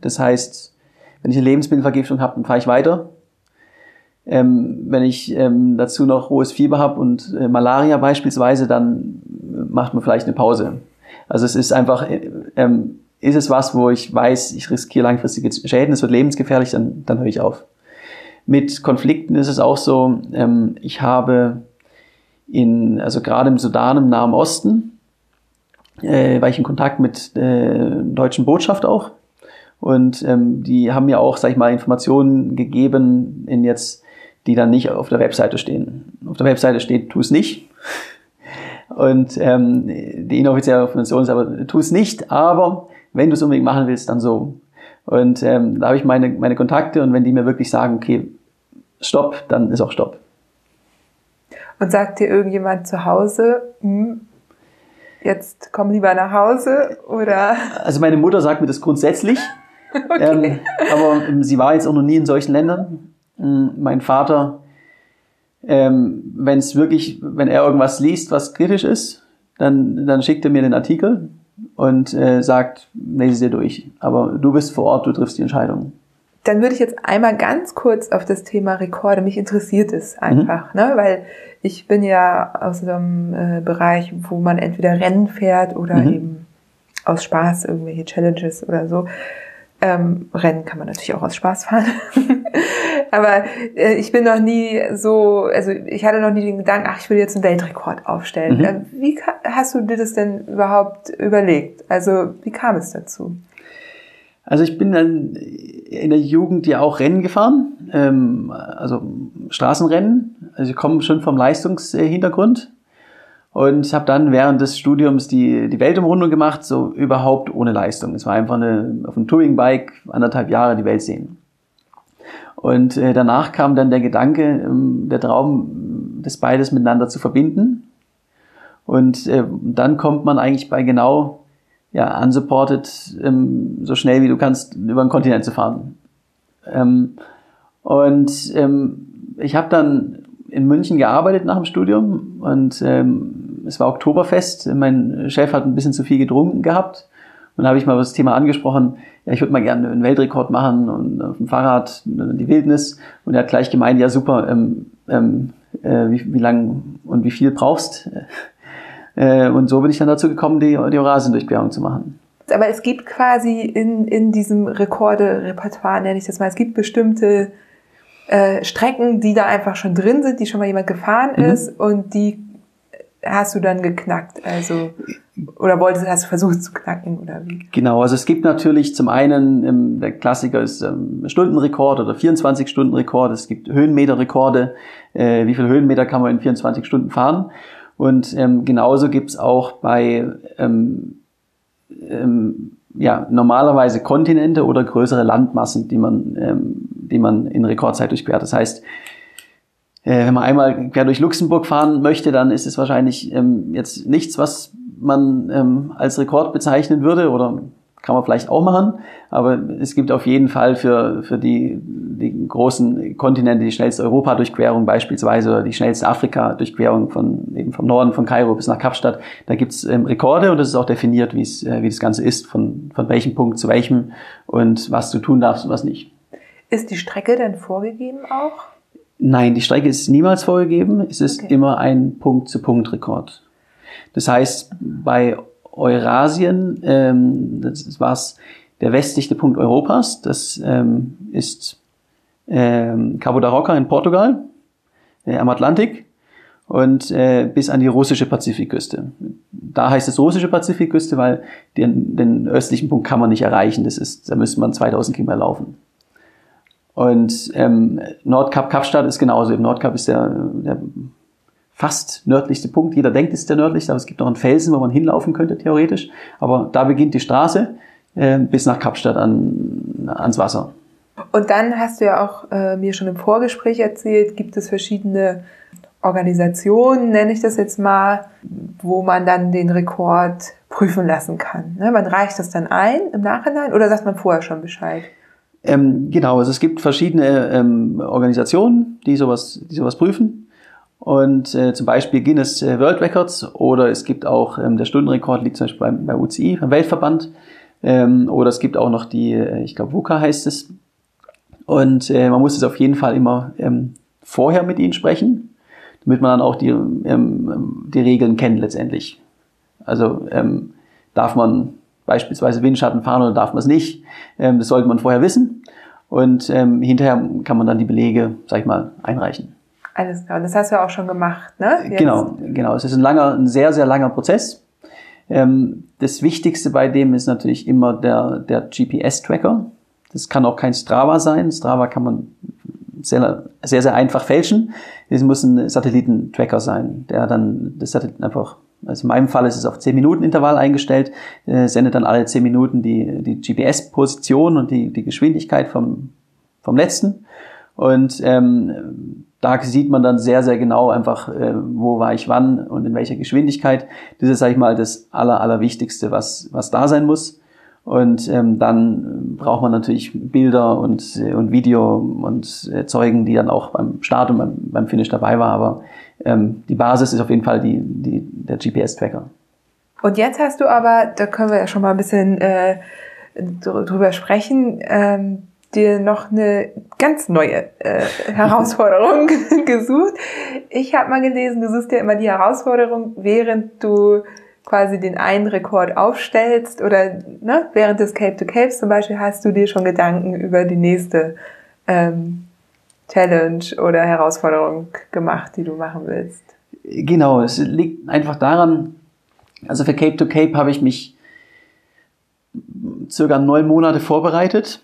Das heißt, wenn ich eine Lebensmittelvergiftung habe, dann fahre ich weiter. Ähm, wenn ich ähm, dazu noch hohes Fieber habe und äh, Malaria beispielsweise, dann macht man vielleicht eine Pause also es ist einfach, ähm, ist es was, wo ich weiß, ich riskiere langfristige Schäden, es wird lebensgefährlich, dann, dann höre ich auf. Mit Konflikten ist es auch so, ähm, ich habe in, also gerade im Sudan, im Nahen Osten, äh, war ich in Kontakt mit äh, deutschen Botschaft auch. Und ähm, die haben mir auch, sag ich mal, Informationen gegeben, in jetzt, die dann nicht auf der Webseite stehen. Auf der Webseite steht, tu es nicht. Und ähm, die inoffizielle Information ist aber, tu es nicht, aber wenn du es unbedingt machen willst, dann so. Und ähm, da habe ich meine, meine Kontakte und wenn die mir wirklich sagen, okay, stopp, dann ist auch stopp. Und sagt dir irgendjemand zu Hause, hm, jetzt komm lieber nach Hause oder? Also meine Mutter sagt mir das grundsätzlich. okay. ähm, aber ähm, sie war jetzt auch noch nie in solchen Ländern. Ähm, mein Vater ähm, wenn es wirklich, wenn er irgendwas liest, was kritisch ist, dann, dann schickt er mir den Artikel und äh, sagt, lese dir durch. Aber du bist vor Ort, du triffst die Entscheidung. Dann würde ich jetzt einmal ganz kurz auf das Thema Rekorde. Mich interessiert es einfach, mhm. ne? weil ich bin ja aus einem äh, Bereich, wo man entweder Rennen fährt oder mhm. eben aus Spaß irgendwelche Challenges oder so. Ähm, Rennen kann man natürlich auch aus Spaß fahren. Aber äh, ich bin noch nie so, also ich hatte noch nie den Gedanken, ach, ich will jetzt einen Weltrekord aufstellen. Mhm. Äh, wie hast du dir das denn überhaupt überlegt? Also wie kam es dazu? Also ich bin dann in der Jugend ja auch Rennen gefahren, ähm, also Straßenrennen. Also ich komme schon vom Leistungshintergrund. und habe dann während des Studiums die, die Weltumrundung gemacht, so überhaupt ohne Leistung. Es war einfach eine, auf einem Touring-Bike anderthalb Jahre die Welt sehen. Und äh, danach kam dann der Gedanke, ähm, der Traum, das beides miteinander zu verbinden. Und äh, dann kommt man eigentlich bei genau ja, unsupported ähm, so schnell wie du kannst über den Kontinent zu fahren. Ähm, und ähm, ich habe dann in München gearbeitet nach dem Studium und ähm, es war Oktoberfest. Mein Chef hat ein bisschen zu viel getrunken gehabt. Und da habe ich mal das Thema angesprochen, ja, ich würde mal gerne einen Weltrekord machen und auf dem Fahrrad die Wildnis. Und er hat gleich gemeint, ja super, ähm, ähm, äh, wie, wie lang und wie viel brauchst. Äh, und so bin ich dann dazu gekommen, die, die Eurasien-Durchquerung zu machen. Aber es gibt quasi in, in diesem Rekorde-Repertoire, nenne ich das mal, es gibt bestimmte äh, Strecken, die da einfach schon drin sind, die schon mal jemand gefahren mhm. ist und die hast du dann geknackt, also oder wolltest hast du versucht zu knacken oder wie? Genau, also es gibt natürlich zum einen ähm, der Klassiker ist ähm, Stundenrekord oder 24 Stunden Rekord. Es gibt Höhenmeterrekorde. Äh, wie viele Höhenmeter kann man in 24 Stunden fahren? Und ähm, genauso gibt's auch bei ähm, ähm, ja, normalerweise Kontinente oder größere Landmassen, die man, ähm, die man in Rekordzeit durchquert. Das heißt, wenn man einmal quer durch Luxemburg fahren möchte, dann ist es wahrscheinlich ähm, jetzt nichts, was man ähm, als Rekord bezeichnen würde oder kann man vielleicht auch machen, aber es gibt auf jeden Fall für, für die, die großen Kontinente die schnellste Europa-Durchquerung beispielsweise oder die schnellste Afrika-Durchquerung von eben vom Norden von Kairo bis nach Kapstadt. Da gibt's ähm, Rekorde und es ist auch definiert, wie äh, wie das Ganze ist, von, von welchem Punkt zu welchem und was du tun darfst und was nicht. Ist die Strecke denn vorgegeben auch? Nein, die Strecke ist niemals vorgegeben. Es ist okay. immer ein Punkt-zu-Punkt-Rekord. Das heißt, bei Eurasien, ähm, das war der westlichste Punkt Europas. Das ähm, ist ähm, Cabo da Roca in Portugal, äh, am Atlantik und äh, bis an die russische Pazifikküste. Da heißt es russische Pazifikküste, weil den, den östlichen Punkt kann man nicht erreichen. Das ist, da müsste man 2000 Kilometer laufen. Und ähm, Nordkap Kapstadt ist genauso. Im Nordkap ist der, der fast nördlichste Punkt. Jeder denkt, es ist der nördlichste, aber es gibt noch einen Felsen, wo man hinlaufen könnte, theoretisch. Aber da beginnt die Straße äh, bis nach Kapstadt an, ans Wasser. Und dann hast du ja auch äh, mir schon im Vorgespräch erzählt, gibt es verschiedene Organisationen, nenne ich das jetzt mal, wo man dann den Rekord prüfen lassen kann. Ne? Man reicht das dann ein im Nachhinein oder sagt man vorher schon Bescheid? Ähm, genau, also es gibt verschiedene ähm, Organisationen, die sowas, die sowas prüfen. Und äh, zum Beispiel Guinness äh, World Records oder es gibt auch, ähm, der Stundenrekord liegt zum Beispiel beim, bei UCI, beim Weltverband. Ähm, oder es gibt auch noch die, äh, ich glaube, VUCA heißt es. Und äh, man muss es auf jeden Fall immer ähm, vorher mit ihnen sprechen, damit man dann auch die, ähm, die Regeln kennt letztendlich. Also ähm, darf man beispielsweise Windschatten fahren oder darf man es nicht. Ähm, das sollte man vorher wissen. Und ähm, hinterher kann man dann die Belege, sag ich mal, einreichen. Alles klar. Das hast du ja auch schon gemacht, ne? Jetzt. Genau, genau. Es ist ein langer, ein sehr, sehr langer Prozess. Ähm, das Wichtigste bei dem ist natürlich immer der, der GPS-Tracker. Das kann auch kein Strava sein. Strava kann man sehr, sehr, sehr einfach fälschen. Es muss ein Satellitentracker sein, der dann das Satelliten einfach also in meinem Fall ist es auf 10 Minuten Intervall eingestellt, äh, sendet dann alle 10 Minuten die, die GPS-Position und die, die Geschwindigkeit vom, vom letzten. Und ähm, da sieht man dann sehr, sehr genau einfach, äh, wo war ich wann und in welcher Geschwindigkeit. Das ist, sag ich mal, das Aller, Allerwichtigste, was, was da sein muss. Und ähm, dann braucht man natürlich Bilder und, äh, und Video und äh, Zeugen, die dann auch beim Start und beim, beim Finish dabei war. Aber ähm, die Basis ist auf jeden Fall die, die, der GPS-Tracker. Und jetzt hast du aber, da können wir ja schon mal ein bisschen äh, drüber sprechen, ähm, dir noch eine ganz neue äh, Herausforderung gesucht. Ich habe mal gelesen, du suchst ja immer die Herausforderung, während du quasi den einen Rekord aufstellst oder ne, während des Cape to Capes zum Beispiel hast du dir schon Gedanken über die nächste ähm, Challenge oder Herausforderung gemacht, die du machen willst? Genau, es liegt einfach daran, also für Cape to Cape habe ich mich circa neun Monate vorbereitet.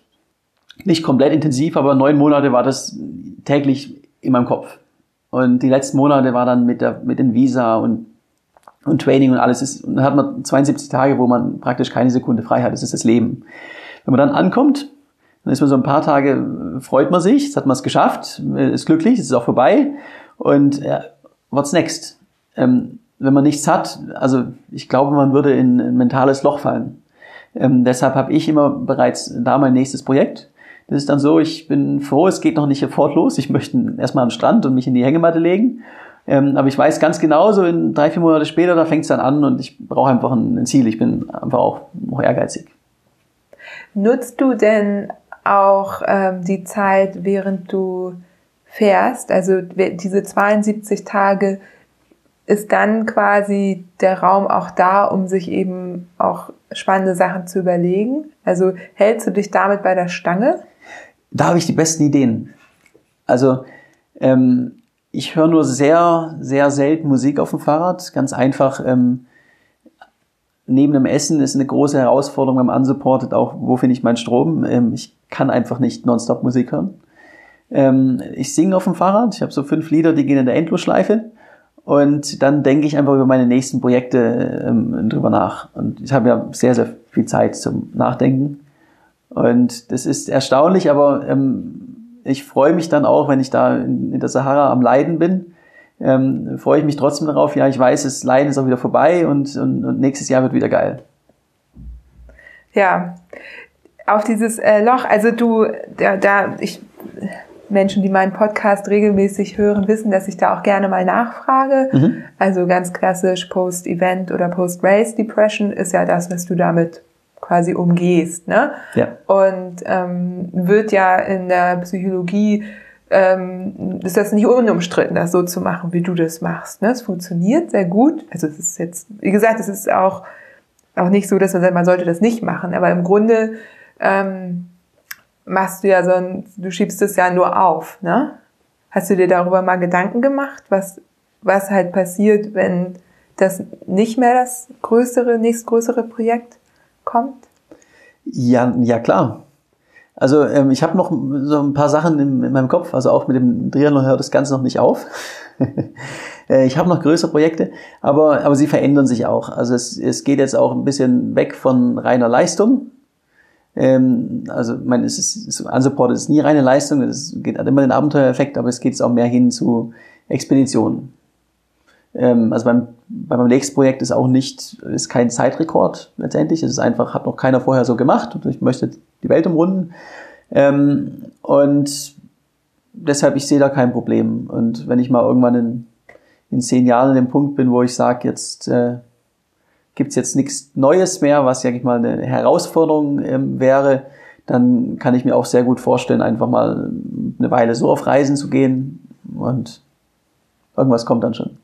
Nicht komplett intensiv, aber neun Monate war das täglich in meinem Kopf. Und die letzten Monate war dann mit, der, mit den Visa und und Training und alles ist, dann hat man 72 Tage, wo man praktisch keine Sekunde frei hat. Das ist das Leben. Wenn man dann ankommt, dann ist man so ein paar Tage, freut man sich, jetzt hat man es geschafft, ist glücklich, es ist auch vorbei. Und ja, what's next? Ähm, wenn man nichts hat, also ich glaube, man würde in ein mentales Loch fallen. Ähm, deshalb habe ich immer bereits da mein nächstes Projekt. Das ist dann so, ich bin froh, es geht noch nicht sofort los. Ich möchte erstmal am Strand und mich in die Hängematte legen. Ähm, aber ich weiß ganz genau, so in drei, vier Monate später, da fängt es dann an und ich brauche einfach ein, Ziel. Ich bin einfach auch ehrgeizig. Nutzt du denn auch ähm, die Zeit, während du fährst, also diese 72 Tage, ist dann quasi der Raum auch da, um sich eben auch spannende Sachen zu überlegen? Also hältst du dich damit bei der Stange? Da habe ich die besten Ideen. Also ähm, ich höre nur sehr, sehr selten Musik auf dem Fahrrad. Ganz einfach, ähm, neben dem Essen ist eine große Herausforderung beim Unsupported auch, wo finde ich meinen Strom? Ähm, ich kann einfach nicht nonstop Musik hören. Ähm, ich singe auf dem Fahrrad. Ich habe so fünf Lieder, die gehen in der Endlosschleife. Und dann denke ich einfach über meine nächsten Projekte ähm, drüber nach. Und ich habe ja sehr, sehr viel Zeit zum Nachdenken. Und das ist erstaunlich, aber ähm, ich freue mich dann auch, wenn ich da in, in der Sahara am Leiden bin. Ähm, freue ich mich trotzdem darauf, ja, ich weiß, das Leiden ist auch wieder vorbei und, und, und nächstes Jahr wird wieder geil. Ja, auf dieses äh, Loch, also du, da, da ich Menschen, die meinen Podcast regelmäßig hören, wissen, dass ich da auch gerne mal nachfrage. Mhm. Also ganz klassisch Post-Event oder Post-Race-Depression ist ja das, was du damit quasi umgehst. Ne? Ja. Und ähm, wird ja in der Psychologie ähm, ist das nicht unumstritten, das so zu machen, wie du das machst. Ne? Es funktioniert sehr gut. Also es ist jetzt, wie gesagt, es ist auch, auch nicht so, dass man sagt, man sollte das nicht machen. Aber im Grunde ähm, machst du ja so ein, du schiebst es ja nur auf, ne? Hast du dir darüber mal Gedanken gemacht, was, was halt passiert, wenn das nicht mehr das größere, nächstgrößere Projekt kommt? Ja, ja klar. Also ähm, ich habe noch so ein paar Sachen in, in, meinem Kopf, also auch mit dem Triathlon hört das Ganze noch nicht auf. Äh, ich habe noch größere Projekte, aber, aber sie verändern sich auch. Also es, es geht jetzt auch ein bisschen weg von reiner Leistung, ähm, also, ich meine, es ist, Unsupported ist nie reine Leistung, es geht, hat immer den Abenteuereffekt, aber es geht auch mehr hin zu Expeditionen. Ähm, also beim, bei meinem nächsten Projekt ist auch nicht, ist kein Zeitrekord letztendlich, es ist einfach, hat noch keiner vorher so gemacht und ich möchte die Welt umrunden. Ähm, und deshalb, ich sehe da kein Problem. Und wenn ich mal irgendwann in, in zehn Jahren an dem Punkt bin, wo ich sage, jetzt äh, gibt's jetzt nichts Neues mehr, was, sag ich mal, eine Herausforderung ähm, wäre, dann kann ich mir auch sehr gut vorstellen, einfach mal eine Weile so auf Reisen zu gehen und irgendwas kommt dann schon.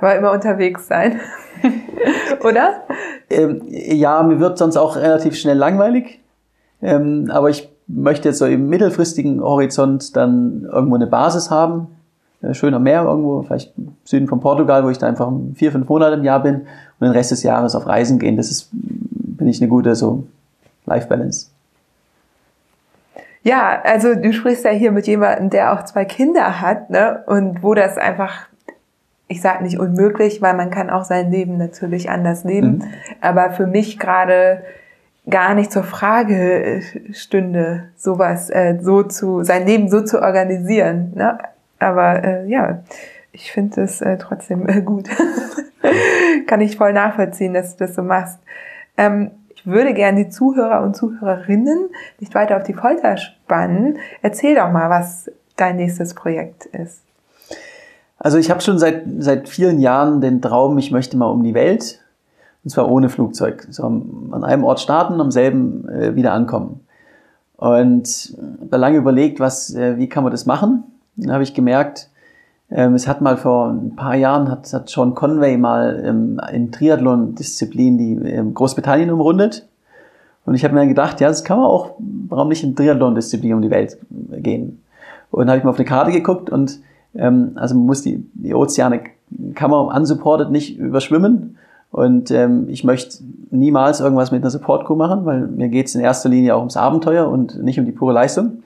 Aber immer unterwegs sein, oder? Ähm, ja, mir wird sonst auch relativ schnell langweilig. Ähm, aber ich möchte jetzt so im mittelfristigen Horizont dann irgendwo eine Basis haben, äh, schöner Meer irgendwo, vielleicht im Süden von Portugal, wo ich da einfach vier, fünf Monate im Jahr bin und den Rest des Jahres auf Reisen gehen. Das ist, bin ich eine gute so Life Balance. Ja, also du sprichst ja hier mit jemandem, der auch zwei Kinder hat, ne? Und wo das einfach, ich sage nicht unmöglich, weil man kann auch sein Leben natürlich anders leben. Mhm. Aber für mich gerade gar nicht zur Frage stünde, sowas äh, so zu, sein Leben so zu organisieren. Ne? Aber äh, ja, ich finde es äh, trotzdem äh, gut. Kann ich voll nachvollziehen, dass du das so machst. Ähm, ich würde gerne die Zuhörer und Zuhörerinnen nicht weiter auf die Folter spannen. Erzähl doch mal, was dein nächstes Projekt ist. Also ich habe schon seit, seit vielen Jahren den Traum, ich möchte mal um die Welt. Und zwar ohne Flugzeug. So an einem Ort starten, am selben äh, wieder ankommen. Und da lange überlegt, was, äh, wie kann man das machen? Dann habe ich gemerkt, ähm, es hat mal vor ein paar Jahren, hat, hat Sean Conway mal ähm, in Triathlon-Disziplin die ähm, Großbritannien umrundet. Und ich habe mir gedacht, ja, das kann man auch, warum nicht in Triathlon-Disziplin um die Welt gehen? Und dann habe ich mal auf eine Karte geguckt und ähm, also man muss die, die Ozeane, kann man unsupported nicht überschwimmen. Und ähm, ich möchte niemals irgendwas mit einer Support-Crew machen, weil mir geht es in erster Linie auch ums Abenteuer und nicht um die pure Leistung.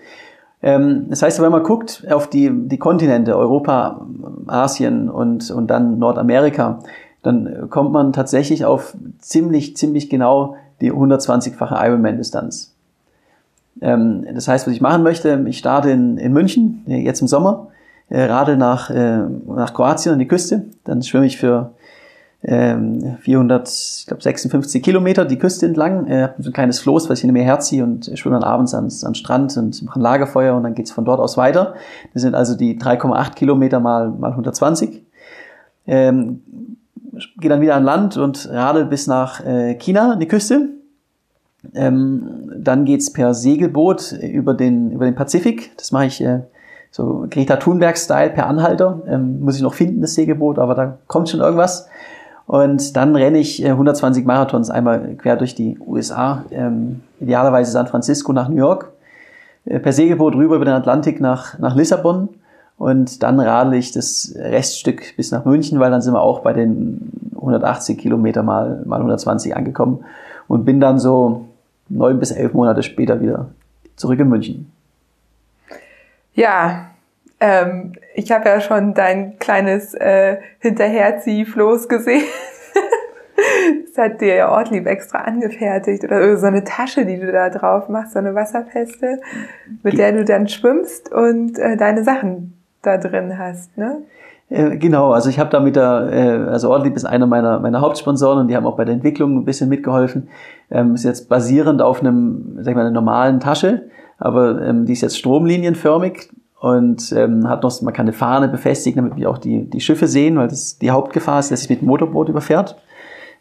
Ähm, das heißt, wenn man guckt auf die, die Kontinente, Europa, Asien und, und dann Nordamerika, dann kommt man tatsächlich auf ziemlich, ziemlich genau die 120-fache Ironman-Distanz. Ähm, das heißt, was ich machen möchte, ich starte in, in München, jetzt im Sommer, äh, radel nach, äh, nach Kroatien an die Küste, dann schwimme ich für ähm, 400, ich glaube 56 Kilometer die Küste entlang, äh, so ein kleines Floß, was ich in mir herziehe und schwimme dann abends ans, ans Strand und mache ein Lagerfeuer und dann geht's von dort aus weiter. Das sind also die 3,8 Kilometer mal, mal 120. Ähm, gehe dann wieder an Land und radel bis nach äh, China, an die Küste. Ähm, dann geht's per Segelboot über den, über den Pazifik. Das mache ich äh, so Greta Thunberg-Style per Anhalter. Ähm, muss ich noch finden, das Segelboot, aber da kommt schon irgendwas. Und dann renne ich 120 äh, Marathons einmal quer durch die USA, ähm, idealerweise San Francisco nach New York, äh, per Segelboot rüber über den Atlantik nach, nach Lissabon und dann radel ich das Reststück bis nach München, weil dann sind wir auch bei den 180 Kilometer mal, mal 120 angekommen und bin dann so neun bis elf Monate später wieder zurück in München. Ja, ähm, ich habe ja schon dein kleines äh, Hinterherziehfloß gesehen. das hat dir ja Ortlieb extra angefertigt oder so eine Tasche, die du da drauf machst, so eine Wasserfeste, mit der du dann schwimmst und äh, deine Sachen da drin hast, ne? Äh, genau, also ich habe da mit der, äh, also Ortlieb ist einer meiner, meiner Hauptsponsoren und die haben auch bei der Entwicklung ein bisschen mitgeholfen. Ähm, ist jetzt basierend auf einem, sag ich mal, einer normalen Tasche, aber ähm, die ist jetzt stromlinienförmig und ähm, hat noch, man kann eine Fahne befestigen, damit wir auch die, die Schiffe sehen, weil das die Hauptgefahr ist, dass sich mit dem Motorboot überfährt.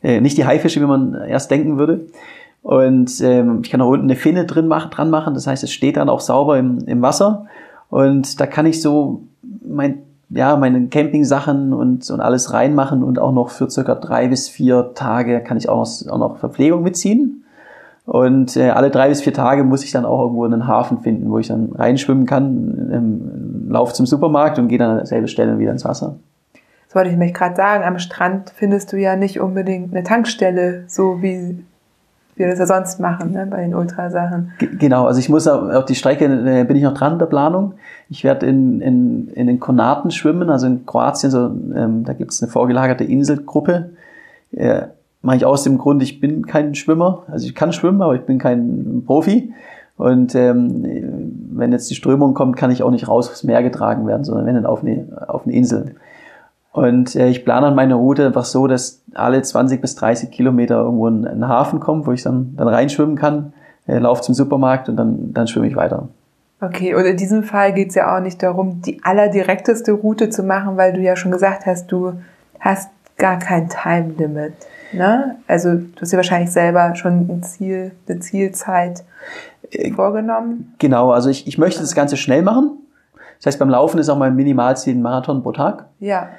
Äh, nicht die Haifische, wie man erst denken würde. Und ähm, ich kann auch unten eine Finne drin machen, dran machen, das heißt, es steht dann auch sauber im, im Wasser. Und da kann ich so mein, ja, meine Camping-Sachen und, und alles reinmachen und auch noch für circa drei bis vier Tage kann ich auch noch, auch noch Verpflegung mitziehen. Und äh, alle drei bis vier Tage muss ich dann auch irgendwo einen Hafen finden, wo ich dann reinschwimmen kann, ähm, lauf zum Supermarkt und gehe dann an derselben Stelle wieder ins Wasser. Das wollte ich mich gerade sagen. Am Strand findest du ja nicht unbedingt eine Tankstelle, so wie wir das ja sonst machen, ne, bei den Ultrasachen. Genau, also ich muss auf die Strecke, äh, bin ich noch dran der Planung. Ich werde in, in, in den Konaten schwimmen, also in Kroatien, so, ähm, da gibt es eine vorgelagerte Inselgruppe. Äh, Mache ich aus dem Grund, ich bin kein Schwimmer, also ich kann schwimmen, aber ich bin kein Profi. Und ähm, wenn jetzt die Strömung kommt, kann ich auch nicht raus aufs Meer getragen werden, sondern wenn dann auf eine, auf eine Insel. Und äh, ich plane an meine Route einfach so, dass alle 20 bis 30 Kilometer irgendwo ein, ein Hafen kommt, wo ich dann, dann reinschwimmen kann, äh, laufe zum Supermarkt und dann, dann schwimme ich weiter. Okay, und in diesem Fall geht es ja auch nicht darum, die allerdirekteste Route zu machen, weil du ja schon gesagt hast, du hast gar kein Time Limit. Ne? Also du hast dir wahrscheinlich selber schon ein Ziel, eine Zielzeit äh, vorgenommen. Genau, also ich, ich möchte das Ganze schnell machen. Das heißt, beim Laufen ist auch mein Minimalziel ein Marathon pro Tag. Ja.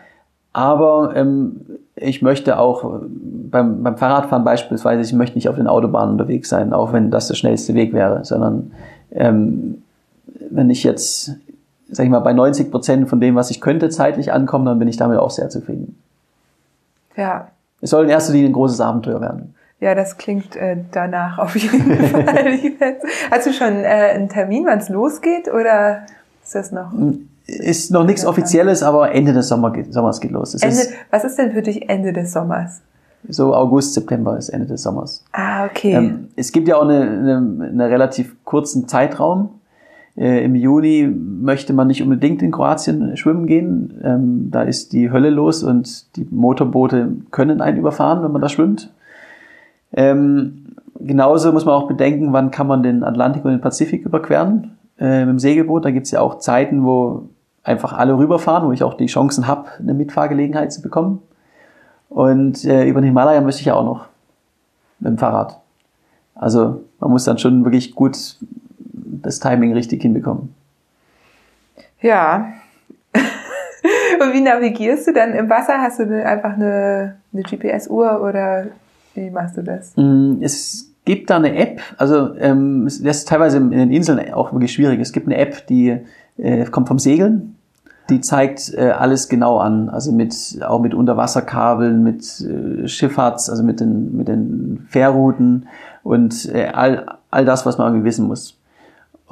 Aber ähm, ich möchte auch beim, beim Fahrradfahren beispielsweise, ich möchte nicht auf den Autobahnen unterwegs sein, auch wenn das der schnellste Weg wäre, sondern ähm, wenn ich jetzt, sag ich mal, bei 90 Prozent von dem, was ich könnte, zeitlich ankomme, dann bin ich damit auch sehr zufrieden. Ja. Es soll in erster Linie ein großes Abenteuer werden. Ja, das klingt äh, danach auf jeden Fall. Hast du schon äh, einen Termin, wann es losgeht oder ist das noch? Hm, ist noch nichts Offizielles, aber Ende des Sommer geht, Sommers geht los. Ende, ist, was ist denn für dich Ende des Sommers? So August, September ist Ende des Sommers. Ah, okay. Ähm, es gibt ja auch eine, eine, eine relativ kurzen Zeitraum. Äh, Im Juni möchte man nicht unbedingt in Kroatien schwimmen gehen. Ähm, da ist die Hölle los und die Motorboote können einen überfahren, wenn man da schwimmt. Ähm, genauso muss man auch bedenken, wann kann man den Atlantik und den Pazifik überqueren äh, mit dem Segelboot. Da gibt es ja auch Zeiten, wo einfach alle rüberfahren, wo ich auch die Chancen habe, eine Mitfahrgelegenheit zu bekommen. Und äh, über den Himalaya möchte ich ja auch noch mit dem Fahrrad. Also man muss dann schon wirklich gut das Timing richtig hinbekommen. Ja. Und wie navigierst du dann im Wasser? Hast du einfach eine, eine GPS-Uhr oder wie machst du das? Mm, es gibt da eine App, also ähm, das ist teilweise in den Inseln auch wirklich schwierig. Es gibt eine App, die äh, kommt vom Segeln. Die zeigt äh, alles genau an, also mit auch mit Unterwasserkabeln, mit äh, Schifffahrts, also mit den mit den Fährrouten und äh, all all das, was man irgendwie wissen muss.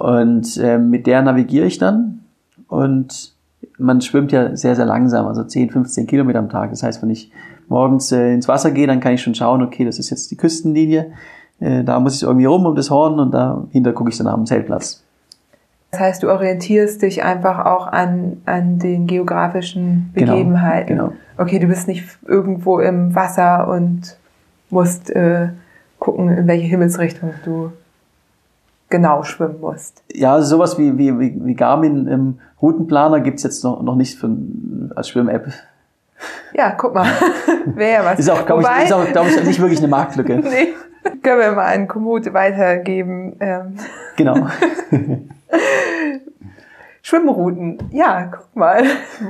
Und äh, mit der navigiere ich dann und man schwimmt ja sehr, sehr langsam, also 10, 15 Kilometer am Tag. Das heißt, wenn ich morgens äh, ins Wasser gehe, dann kann ich schon schauen, okay, das ist jetzt die Küstenlinie, äh, da muss ich irgendwie rum um das Horn und dahinter gucke ich dann am Zeltplatz. Das heißt, du orientierst dich einfach auch an, an den geografischen Genau, Begebenheiten. genau. Okay, du bist nicht irgendwo im Wasser und musst äh, gucken, in welche Himmelsrichtung du genau schwimmen musst. Ja, also sowas wie, wie, wie, wie Garmin im Routenplaner gibt's jetzt noch, noch nicht für, als Schwimm-App. Ja, guck mal. Wäre ja was. Ist auch, glaube ich, Wobei- ist auch, glaub ich, nicht wirklich eine Marktlücke. nee, können wir mal an Komoot weitergeben. Ähm, Genau. Schwimmrouten. Ja, guck mal.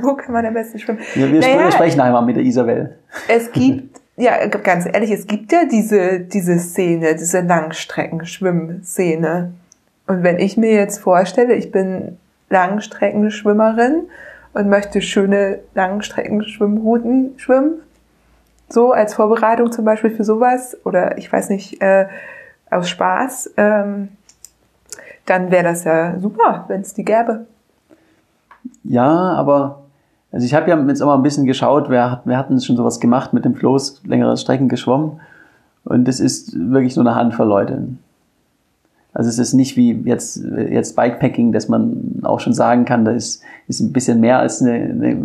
Wo kann man am besten schwimmen? Wir, wir, Naja, wir sprechen einmal mit der Isabel. Es gibt, ja, ganz ehrlich, es gibt ja diese, diese Szene, diese Langstreckenschwimmszene. Und wenn ich mir jetzt vorstelle, ich bin Langstreckenschwimmerin und möchte schöne Langstreckenschwimmrouten schwimmen, so als Vorbereitung zum Beispiel für sowas, oder ich weiß nicht, äh, aus Spaß, ähm, dann wäre das ja super, wenn es die gäbe. Ja, aber also ich habe ja jetzt mal ein bisschen geschaut, wer, hat, wer hat denn schon sowas gemacht mit dem Floß, längere Strecken geschwommen. Und es ist wirklich nur eine Handvoll Leute. Also es ist nicht wie jetzt, jetzt Bikepacking, dass man auch schon sagen kann, das ist, ist ein bisschen mehr als eine, eine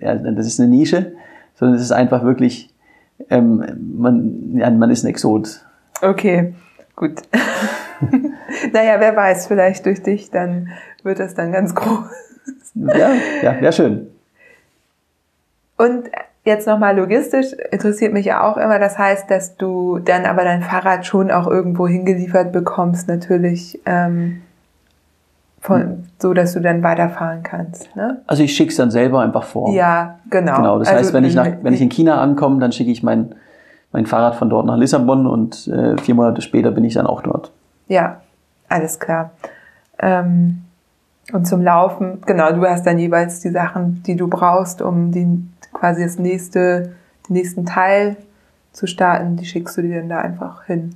ja, das ist eine Nische, sondern es ist einfach wirklich, ähm, man, ja, man ist ein Exot. Okay, gut. naja, wer weiß, vielleicht durch dich, dann wird das dann ganz groß. Ja, ja, wäre schön. Und jetzt nochmal logistisch interessiert mich ja auch immer, das heißt, dass du dann aber dein Fahrrad schon auch irgendwo hingeliefert bekommst, natürlich, ähm, von, so dass du dann weiterfahren kannst, ne? Also ich schicke es dann selber einfach vor. Ja, genau. Genau, das Also, heißt, wenn ich, nach, wenn ich in China ankomme, dann schicke ich mein, mein Fahrrad von dort nach Lissabon und äh, vier Monate später bin ich dann auch dort. Ja, alles klar. Ähm, und zum Laufen, genau, du hast dann jeweils die Sachen, die du brauchst, um die, quasi das nächste, den nächsten Teil zu starten, die schickst du dir dann da einfach hin,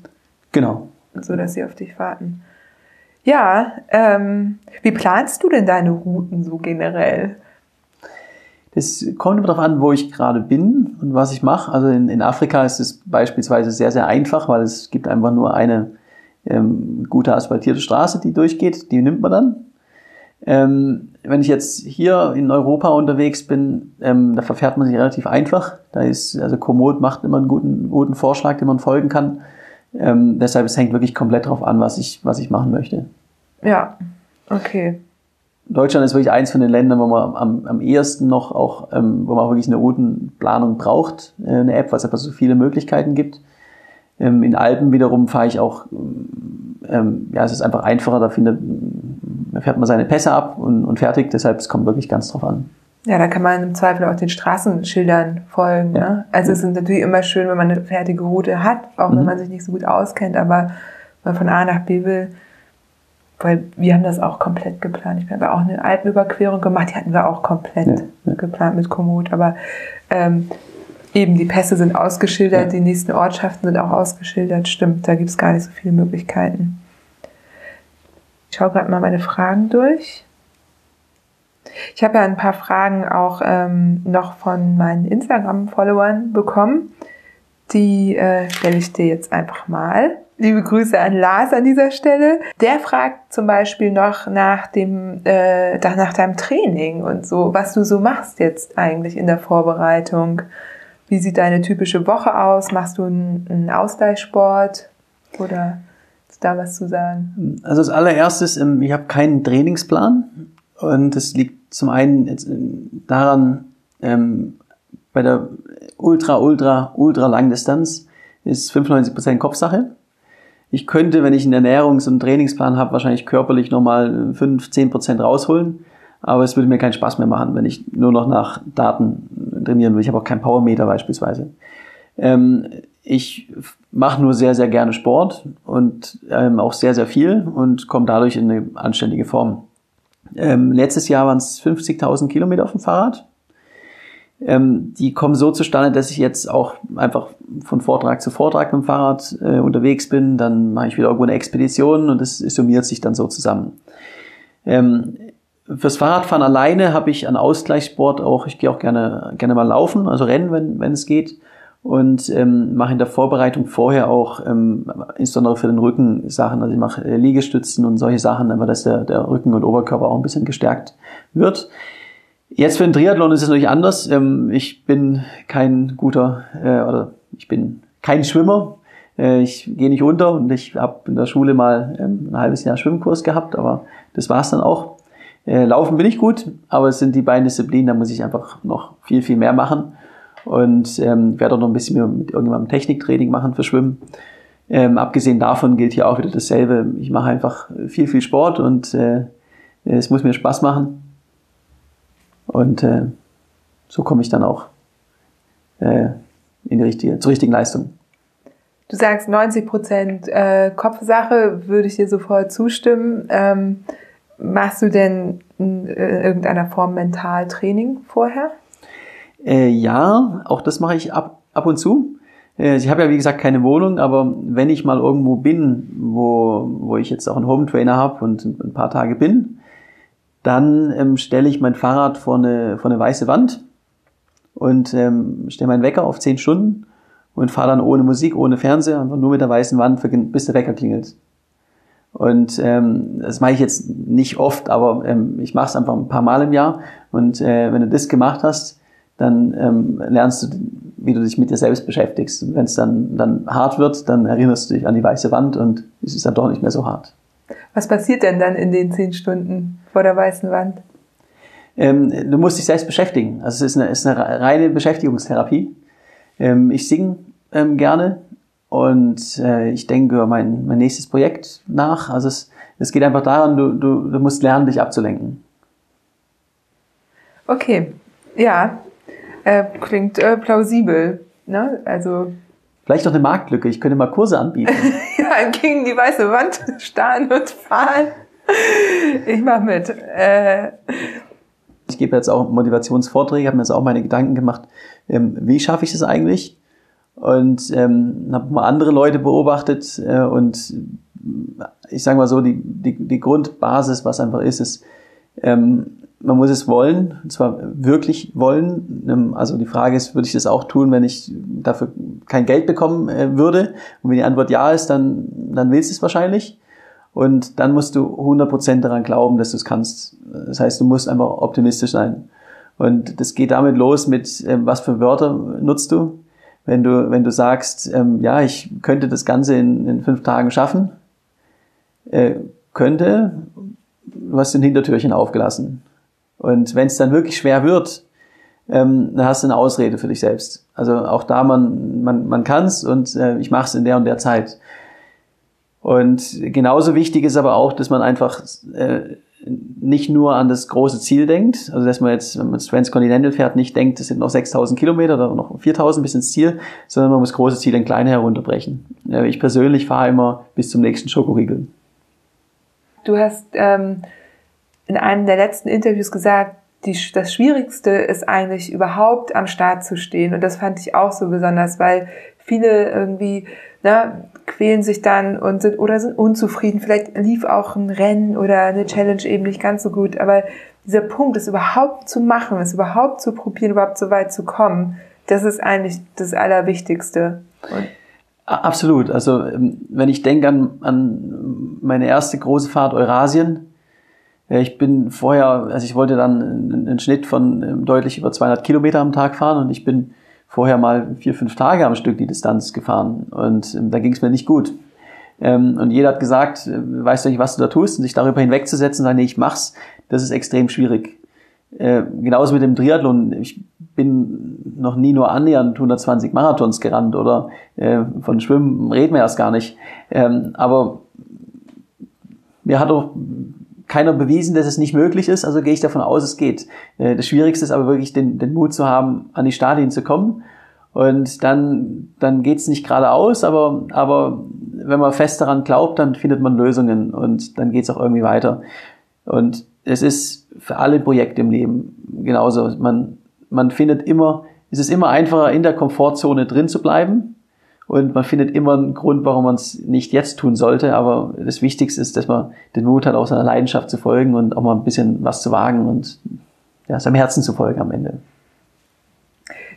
Genau. so dass sie auf dich warten. Ja, ähm, wie planst du denn deine Routen so generell? Das kommt immer darauf an, wo ich gerade bin und was ich mache. Also in, in Afrika ist es beispielsweise sehr, sehr einfach, weil es gibt einfach nur eine ähm, gute asphaltierte Straße, die durchgeht. Die nimmt man dann. Ähm, wenn ich jetzt hier in Europa unterwegs bin, ähm, da verfährt man sich relativ einfach. Da ist, also Komoot macht immer einen guten, guten Vorschlag, den man folgen kann. Ähm, deshalb, es hängt wirklich komplett darauf an, was ich, was ich machen möchte. Ja, okay. Deutschland ist wirklich eins von den Ländern, wo man am, am ehesten noch auch, ähm, wo man auch wirklich eine Routenplanung braucht, äh, eine App, weil es einfach so viele Möglichkeiten gibt. Ähm, in Alpen wiederum fahre ich auch, ähm, ja, es ist einfach einfacher, da findet, da fährt man seine Pässe ab und, und fertig, deshalb es kommt wirklich ganz drauf an. Ja, da kann man im Zweifel auch den Straßenschildern folgen. Ja. Ne? Also es ist natürlich immer schön, wenn man eine fertige Route hat, auch wenn Mhm. man sich nicht so gut auskennt, aber wenn man von A nach B will, weil wir haben das auch komplett geplant. Ich habe auch eine Alpenüberquerung gemacht, die hatten wir auch komplett ja. geplant mit Komoot, aber ähm, eben die Pässe sind ausgeschildert, Ja. die nächsten Ortschaften sind auch ausgeschildert, stimmt, da gibt es gar nicht so viele Möglichkeiten. Ich schaue gerade mal meine Fragen durch. Ich habe ja ein paar Fragen auch ähm, noch von meinen Instagram-Followern bekommen. Die äh, stelle ich dir jetzt einfach mal. Liebe Grüße an Lars an dieser Stelle. Der fragt zum Beispiel noch nach dem, äh, nach nach deinem Training und so, was du so machst jetzt eigentlich in der Vorbereitung. Wie sieht deine typische Woche aus? Machst du einen, Ausgleichssport oder ist da was zu sagen? Also als allererstes, ähm, ich habe keinen Trainingsplan und das liegt zum einen ähm, daran, ähm, bei der Ultra, Ultra, Ultra Langdistanz ist 95% Kopfsache. Ich könnte, wenn ich einen Ernährungs- und Trainingsplan habe, wahrscheinlich körperlich nochmal 5, 10% rausholen, aber es würde mir keinen Spaß mehr machen, wenn ich nur noch nach Daten trainieren will. Ich habe auch keinen Powermeter beispielsweise. Ähm, ich mache nur sehr, sehr gerne Sport und ähm, auch sehr, sehr viel und komme dadurch in eine anständige Form. Ähm, letztes Jahr waren es 50.000 Kilometer auf dem Fahrrad. Ähm, die kommen so zustande, dass ich jetzt auch einfach von Vortrag zu Vortrag mit dem Fahrrad äh, unterwegs bin. Dann mache ich wieder irgendwo eine Expedition und das summiert sich dann so zusammen. Ähm, fürs Fahrradfahren alleine habe ich an Ausgleichssport auch, ich gehe auch gerne, gerne mal laufen, also rennen, wenn, wenn es geht. und ähm, mache in der Vorbereitung vorher auch ähm, insbesondere für den Rücken Sachen. Also ich mache äh, Liegestützen und solche Sachen, aber dass der, der Rücken und Oberkörper auch ein bisschen gestärkt wird. Jetzt für den Triathlon ist es natürlich anders. Ähm, ich bin kein guter äh, oder ich bin kein Schwimmer. Äh, ich gehe nicht unter und ich habe in der Schule mal ähm, ein halbes Jahr Schwimmkurs gehabt, aber das war's dann auch. Äh, Laufen bin ich gut, aber es sind die beiden Disziplinen, da muss ich einfach noch viel, viel mehr machen und ähm, werde auch noch ein bisschen mehr mit irgendjemandem Techniktraining machen für Schwimmen. Ähm, abgesehen davon gilt hier auch wieder dasselbe. Ich mache einfach viel, viel Sport und äh, es muss mir Spaß machen. Und äh, so komme ich dann auch äh, in die richtige, zur richtigen Leistung. Du sagst 90 Prozent äh, Kopfsache, würde ich dir sofort zustimmen. Ähm, machst du denn in irgendeiner Form Mentaltraining vorher? Äh, ja, auch das mache ich ab, ab und zu. Äh, ich habe ja wie gesagt keine Wohnung, aber wenn ich mal irgendwo bin, wo, wo ich jetzt auch einen Home Trainer habe und ein paar Tage bin, dann ähm, stelle ich mein Fahrrad vor eine, vor eine weiße Wand und ähm, stelle meinen Wecker auf zehn Stunden und fahre dann ohne Musik, ohne Fernseher, einfach nur mit der weißen Wand, bis der Wecker klingelt. Und ähm, das mache ich jetzt nicht oft, aber ähm, ich mache es einfach ein paar Mal im Jahr. Und äh, wenn du das gemacht hast, dann ähm, lernst du, wie du dich mit dir selbst beschäftigst. Und wenn es dann, dann hart wird, dann erinnerst du dich an die weiße Wand und es ist dann doch nicht mehr so hart. Was passiert denn dann in den zehn Stunden vor der weißen Wand? Ähm, du musst dich selbst beschäftigen. Also es ist eine, ist eine reine Beschäftigungstherapie. Ähm, ich singe ähm, gerne und äh, ich denke über mein, mein nächstes Projekt nach. Also es, es geht einfach daran, du, du, du musst lernen, dich abzulenken. Okay, ja, äh, klingt äh, plausibel. Ne? Also Vielleicht noch eine Marktlücke. Ich könnte mal Kurse anbieten. ja, gegen die weiße Wand starren und fahren. Ich mach mit. Äh. Ich gebe jetzt auch Motivationsvorträge, habe mir jetzt auch meine Gedanken gemacht, ähm, wie schaffe ich das eigentlich? Und ähm, habe mal andere Leute beobachtet äh, und ich sage mal so, die, die, die Grundbasis, was einfach ist, ist, ähm, man muss es wollen, und zwar wirklich wollen. Ähm, also die Frage ist, würde ich das auch tun, wenn ich dafür kein Geld bekommen äh, würde? Und wenn die Antwort ja ist, dann, dann willst du es wahrscheinlich. Und dann musst du 100% daran glauben, dass du es kannst. Das heißt, du musst einfach optimistisch sein. Und das geht damit los mit, äh, was für Wörter nutzt du? Wenn du, wenn du sagst, ähm, ja, ich könnte das Ganze in, in fünf Tagen schaffen, äh, könnte, du hast den Hintertürchen aufgelassen. Und wenn es dann wirklich schwer wird, ähm, dann hast du eine Ausrede für dich selbst. Also auch da, man, man, man kann es und äh, ich mache es in der und der Zeit. Und genauso wichtig ist aber auch, dass man einfach äh, nicht nur an das große Ziel denkt, also dass man jetzt, wenn man Transcontinental fährt, nicht denkt, es sind noch 6000 Kilometer oder noch 4000 bis ins Ziel, sondern man muss große Ziele in kleine herunterbrechen. Ich persönlich fahre immer bis zum nächsten Schokoriegel. Du hast ähm, in einem der letzten Interviews gesagt, die, das Schwierigste ist eigentlich überhaupt am Start zu stehen. Und das fand ich auch so besonders, weil viele irgendwie ne, quälen sich dann und sind oder sind unzufrieden. Vielleicht lief auch ein Rennen oder eine Challenge eben nicht ganz so gut. Aber dieser Punkt, es überhaupt zu machen, es überhaupt zu probieren, überhaupt so weit zu kommen, das ist eigentlich das Allerwichtigste. Und Absolut. Also ähm, wenn ich denke an, an meine erste große Fahrt Eurasien, ich bin vorher, also ich wollte dann einen Schnitt von ähm, deutlich über 200 Kilometer am Tag fahren und ich bin vorher mal vier, fünf Tage am Stück die Distanz gefahren und ähm, da ging es mir nicht gut. Ähm, und jeder hat gesagt, äh, weißt du nicht, was du da tust und sich darüber hinwegzusetzen, sagen, nee, ich mach's, das ist extrem schwierig. Äh, genauso mit dem Triathlon. Ich bin noch nie nur annähernd 120 Marathons gerannt oder äh, von Schwimmen reden wir erst gar nicht. Ähm, aber mir hat auch keiner bewiesen, dass es nicht möglich ist, also gehe ich davon aus, es geht. Äh, das Schwierigste ist aber wirklich den, den Mut zu haben, an die Stadien zu kommen. Und dann, dann geht's nicht geradeaus, aber, aber wenn man fest daran glaubt, dann findet man Lösungen und dann geht's auch irgendwie weiter. Und es ist für alle Projekte im Leben genauso. Man, man findet immer, es ist immer einfacher, in der Komfortzone drin zu bleiben, und man findet immer einen Grund, warum man es nicht jetzt tun sollte. Aber das Wichtigste ist, dass man den Mut hat, auch seiner Leidenschaft zu folgen und auch mal ein bisschen was zu wagen und ja, seinem Herzen zu folgen am Ende.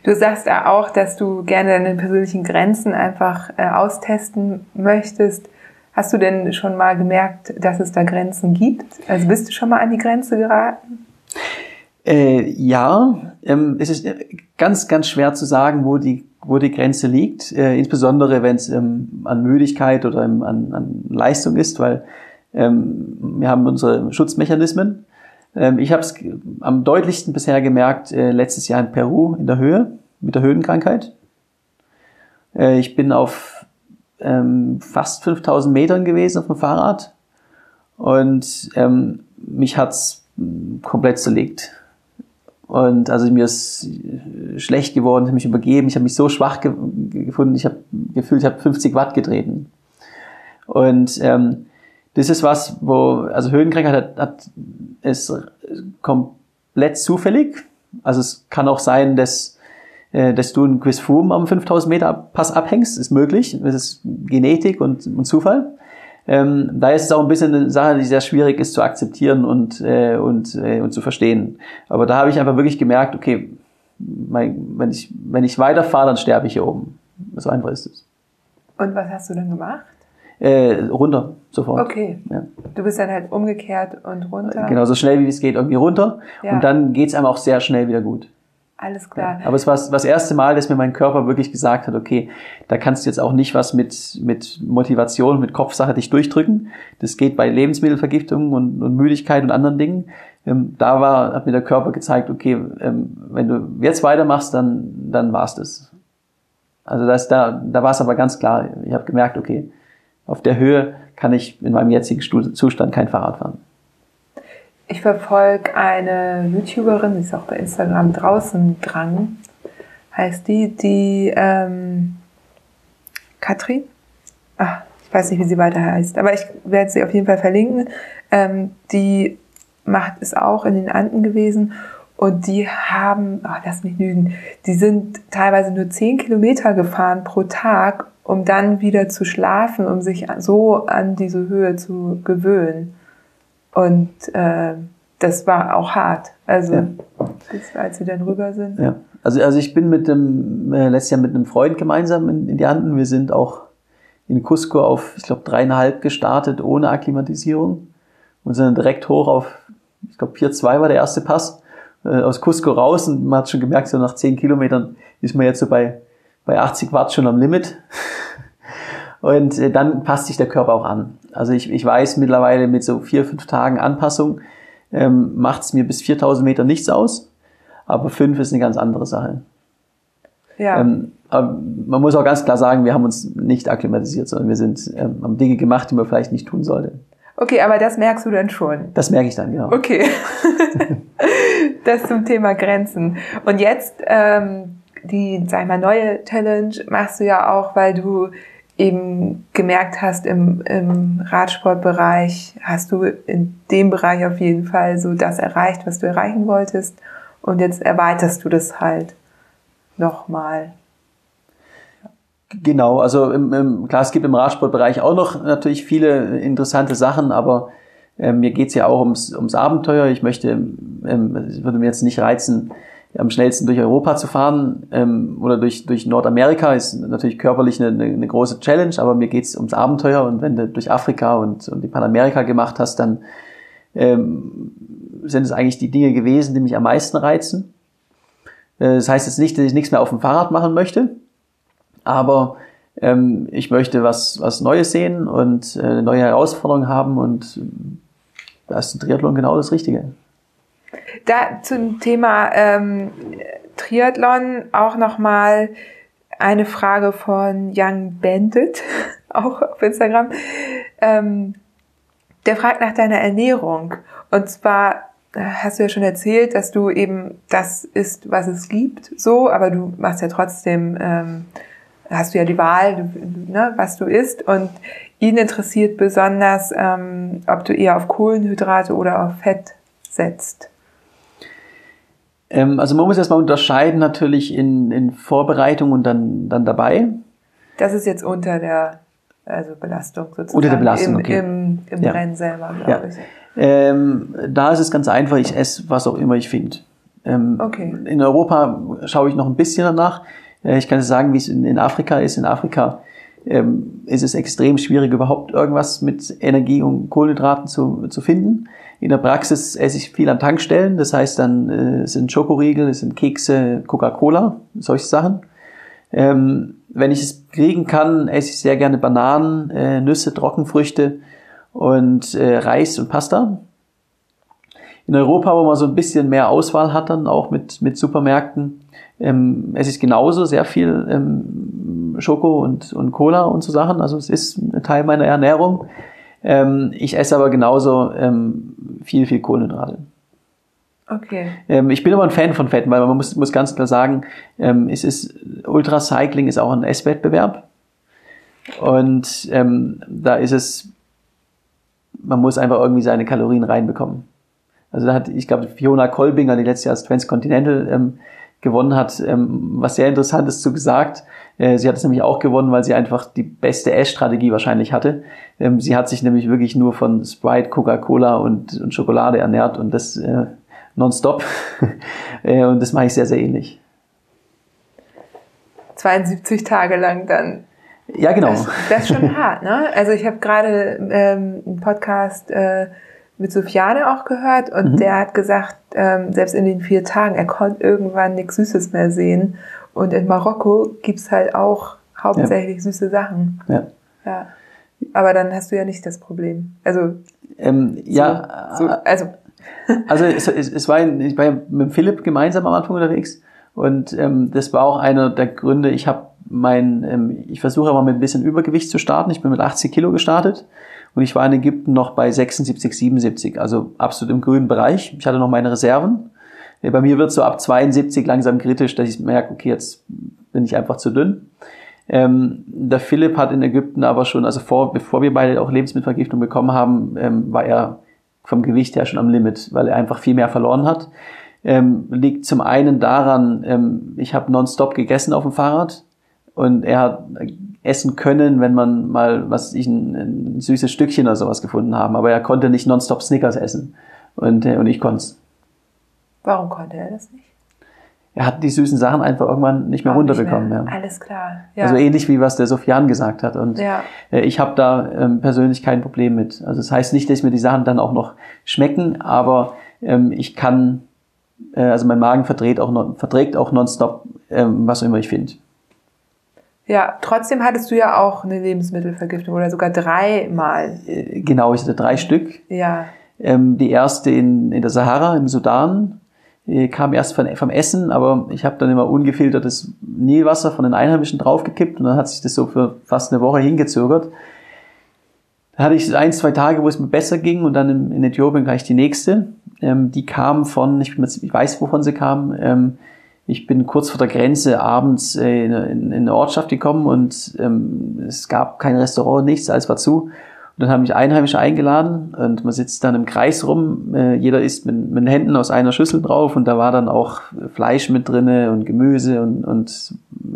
Du sagst ja auch, dass du gerne deine persönlichen Grenzen einfach äh, austesten möchtest. Hast du denn schon mal gemerkt, dass es da Grenzen gibt? Also bist du schon mal an die Grenze geraten? Äh, ja, ähm, es ist ganz, ganz schwer zu sagen, wo die, wo die Grenze liegt, äh, insbesondere wenn es ähm, an Müdigkeit oder ähm, an, an Leistung ist, weil ähm, wir haben unsere Schutzmechanismen. Ähm, ich habe es am deutlichsten bisher gemerkt äh, letztes Jahr in Peru in der Höhe mit der Höhenkrankheit. Äh, ich bin auf ähm, fast 5000 Metern gewesen auf dem Fahrrad und ähm, mich hat's komplett zerlegt. Und also mir ist schlecht geworden, ich habe mich übergeben, ich habe mich so schwach ge gefunden, ich habe gefühlt, ich habe 50 Watt getreten. Und ähm, das ist was, wo, also Höhenkrankheit hat, hat, ist komplett zufällig. Also es kann auch sein, dass, äh, dass du einen Quizfum am 5000 Meter Pass abhängst, ist möglich. Das ist Genetik und, und Zufall. Ähm, da ist es auch ein bisschen eine Sache, die sehr schwierig ist zu akzeptieren und, äh, und, äh, und zu verstehen. Aber da habe ich einfach wirklich gemerkt, okay, mein, wenn, ich, wenn ich weiterfahre, dann sterbe ich hier oben. So einfach ist es. Und was hast du dann gemacht? Äh, runter, sofort. Okay. Ja. Du bist dann halt umgekehrt und runter. Genau, so schnell wie es geht, irgendwie runter. Ja. Und dann geht's einem auch sehr schnell wieder gut. Alles klar. Ja. Aber es war das erste Mal, dass mir mein Körper wirklich gesagt hat, okay, da kannst du jetzt auch nicht was mit, mit Motivation, mit Kopfsache dich durchdrücken. Das geht bei Lebensmittelvergiftungen und, und Müdigkeit und anderen Dingen. Ähm, da war, hat mir der Körper gezeigt, okay, ähm, wenn du jetzt weitermachst, dann, dann war's das. Also das, da, da war es aber ganz klar. Ich habe gemerkt, okay, auf der Höhe kann ich in meinem jetzigen Zustand kein Fahrrad fahren. Ich verfolge eine YouTuberin, die ist auch bei Instagram draußen dran, heißt die, die ähm, Katrin. Ach, ich weiß nicht, wie sie weiter heißt, aber ich werde sie auf jeden Fall verlinken. Ähm, die macht es auch in den Anden gewesen und die haben, oh, lass mich lügen, die sind teilweise nur 10 Kilometer gefahren pro Tag, um dann wieder zu schlafen, um sich so an diese Höhe zu gewöhnen. Und äh, das war auch hart. Also, ja. das, als sie dann rüber sind. Ja. Also, also ich bin mit dem, äh, letztes Jahr mit einem Freund gemeinsam in, in die Anden. Wir sind auch in Cusco auf, ich glaube, dreieinhalb gestartet ohne Akklimatisierung und sind dann direkt hoch auf, ich glaube, 4-2 war der erste Pass, äh, aus Cusco raus und man hat schon gemerkt, so nach 10 Kilometern ist man jetzt so bei, bei 80 Watt schon am Limit. Und äh, dann passt sich der Körper auch an. Also ich, ich weiß mittlerweile mit so vier, fünf Tagen Anpassung ähm, macht es mir bis 4000 Meter nichts aus. Aber fünf ist eine ganz andere Sache. Ja. Ähm, man muss auch ganz klar sagen, wir haben uns nicht akklimatisiert, sondern wir sind, ähm, haben Dinge gemacht, die man vielleicht nicht tun sollte. Okay, aber das merkst du dann schon. Das merke ich dann, genau. Okay. das zum Thema Grenzen. Und jetzt ähm, die, sag ich mal, neue Challenge machst du ja auch, weil du eben gemerkt hast, im, im Radsportbereich hast du in dem Bereich auf jeden Fall so das erreicht, was du erreichen wolltest. Und jetzt erweiterst du das halt nochmal. Genau, also im, im, klar, es gibt im Radsportbereich auch noch natürlich viele interessante Sachen, aber äh, mir geht's ja auch ums, ums Abenteuer. Ich möchte, ähm, würde mir jetzt nicht reizen, am schnellsten durch Europa zu fahren ähm, oder durch, durch Nordamerika ist natürlich körperlich eine, eine große Challenge, aber mir geht's ums Abenteuer und wenn du durch Afrika und, und die Panamerika gemacht hast, dann ähm, sind es eigentlich die Dinge gewesen, die mich am meisten reizen. Äh, das heißt jetzt nicht, dass ich nichts mehr auf dem Fahrrad machen möchte, aber ähm, ich möchte was, was Neues sehen und äh, neue Herausforderungen haben und da ist ein Triathlon genau das Richtige. Da zum Thema ähm, Triathlon auch nochmal eine Frage von Young Bandit, auch auf Instagram. Ähm, der fragt nach deiner Ernährung. Und zwar äh, hast du ja schon erzählt, dass du eben das isst, was es gibt, so, aber du machst ja trotzdem, ähm, hast du ja die Wahl, ne, was du isst. Und ihn interessiert besonders, ähm, ob du eher auf Kohlenhydrate oder auf Fett setzt. Ähm, also man muss erstmal unterscheiden natürlich in, in Vorbereitung und dann, dann dabei. Das ist jetzt unter der also Belastung sozusagen. Unter der Belastung, Im, okay. im, im ja. Rennen selber, glaube ja. ich. Ähm, da ist es ganz einfach, ich esse, was auch immer ich finde. Ähm, Okay. In Europa schaue ich noch ein bisschen danach. Äh, Ich kann es sagen, wie es in, in Afrika ist. In Afrika ähm, ist es extrem schwierig, überhaupt irgendwas mit Energie und Kohlenhydraten zu, zu finden. In der Praxis esse ich viel an Tankstellen. Das heißt dann, äh, sind Schokoriegel, es sind Kekse, Coca-Cola, solche Sachen. Ähm, wenn ich es kriegen kann, esse ich sehr gerne Bananen, äh, Nüsse, Trockenfrüchte und äh, Reis und Pasta. In Europa, wo man so ein bisschen mehr Auswahl hat, dann auch mit, mit Supermärkten, ähm, es ist genauso sehr viel ähm, Schoko und, und Cola und so Sachen. Also es ist ein Teil meiner Ernährung. Ähm, ich esse aber genauso ähm, viel, viel Kohlenhydrate. Okay. Ähm, ich bin aber ein Fan von Fetten, weil man muss, muss ganz klar sagen, ähm, es ist, Ultracycling ist auch ein Esswettbewerb. Und ähm, da ist es, man muss einfach irgendwie seine Kalorien reinbekommen. Also da hat, ich glaube, Fiona Kolbinger, die letztes Jahr das Transcontinental ähm, gewonnen hat, was sehr Interessantes zu gesagt. Äh, sie hat es nämlich auch gewonnen, weil sie einfach die beste Essstrategie wahrscheinlich hatte. Ähm, sie hat sich nämlich wirklich nur von Sprite, Coca-Cola und, und Schokolade ernährt und das äh, nonstop. äh, und das mache ich sehr, sehr ähnlich. 72 Tage lang dann. Ja, genau. Das, das ist schon hart, ne? Also ich habe gerade ähm, einen Podcast äh, mit Sofiane auch gehört und Mhm. der hat gesagt, ähm, selbst in den vier Tagen, er konnte irgendwann nichts Süßes mehr sehen. Und in Marokko gibt's halt auch hauptsächlich süße Sachen. Ja. Ja. Aber dann hast du ja nicht das Problem. Also, Ähm, ja, so, also Also es, es, es war, ich war ja mit Philipp gemeinsam am Anfang unterwegs und ähm, das war auch einer der Gründe. Ich habe mein, ähm, ich versuche aber mit ein bisschen Übergewicht zu starten. Ich bin mit 80 Kilo gestartet und ich war in Ägypten noch bei 76, 77, also absolut im grünen Bereich. Ich hatte noch meine Reserven. Bei mir wird so ab 72 langsam kritisch, dass ich merke, okay, jetzt bin ich einfach zu dünn. Ähm, der Philipp hat in Ägypten aber schon, also vor, bevor wir beide auch Lebensmittelvergiftung bekommen haben, ähm, war er vom Gewicht her schon am Limit, weil er einfach viel mehr verloren hat. Ähm, liegt zum einen daran, ähm, ich habe nonstop gegessen auf dem Fahrrad und er hat essen können, wenn man mal was ich ein, ein süßes Stückchen oder sowas gefunden haben, aber er konnte nicht nonstop Snickers essen und äh, und ich konnte warum konnte er das nicht? Er hat die süßen Sachen einfach irgendwann nicht mehr Auch nicht runterbekommen. mehr. Ja. Alles klar. Ja. Also ähnlich wie was der Sofian gesagt hat. Und Ja. äh, ich habe da ähm, persönlich kein Problem mit. Also das heißt nicht, dass mir die Sachen dann auch noch schmecken, aber ähm, ich kann, äh, also mein Magen verdreht auch non, verträgt auch nonstop, ähm, was auch immer ich finde. ja, trotzdem hattest du ja auch eine Lebensmittelvergiftung oder sogar dreimal. Äh, genau, ich hatte drei Stück. Ja. Ähm, die erste in, in der Sahara im Sudan kam erst von, vom Essen, aber ich habe dann immer ungefiltertes Nilwasser von den Einheimischen draufgekippt und dann hat sich das so für fast eine Woche hingezögert. Da hatte ich ein, zwei Tage, wo es mir besser ging und dann in, in Äthiopien gleich die nächste. Ähm, die kam von, ich, bin jetzt- ich weiß, wovon sie kam. Ähm, ich bin kurz vor der Grenze abends äh, in, in, in eine Ortschaft gekommen und ähm, es gab kein Restaurant, nichts, alles war zu. Und dann haben mich Einheimische eingeladen und man sitzt dann im Kreis rum. Äh, jeder isst mit, mit den Händen aus einer Schüssel drauf und da war dann auch Fleisch mit drinne und Gemüse und, und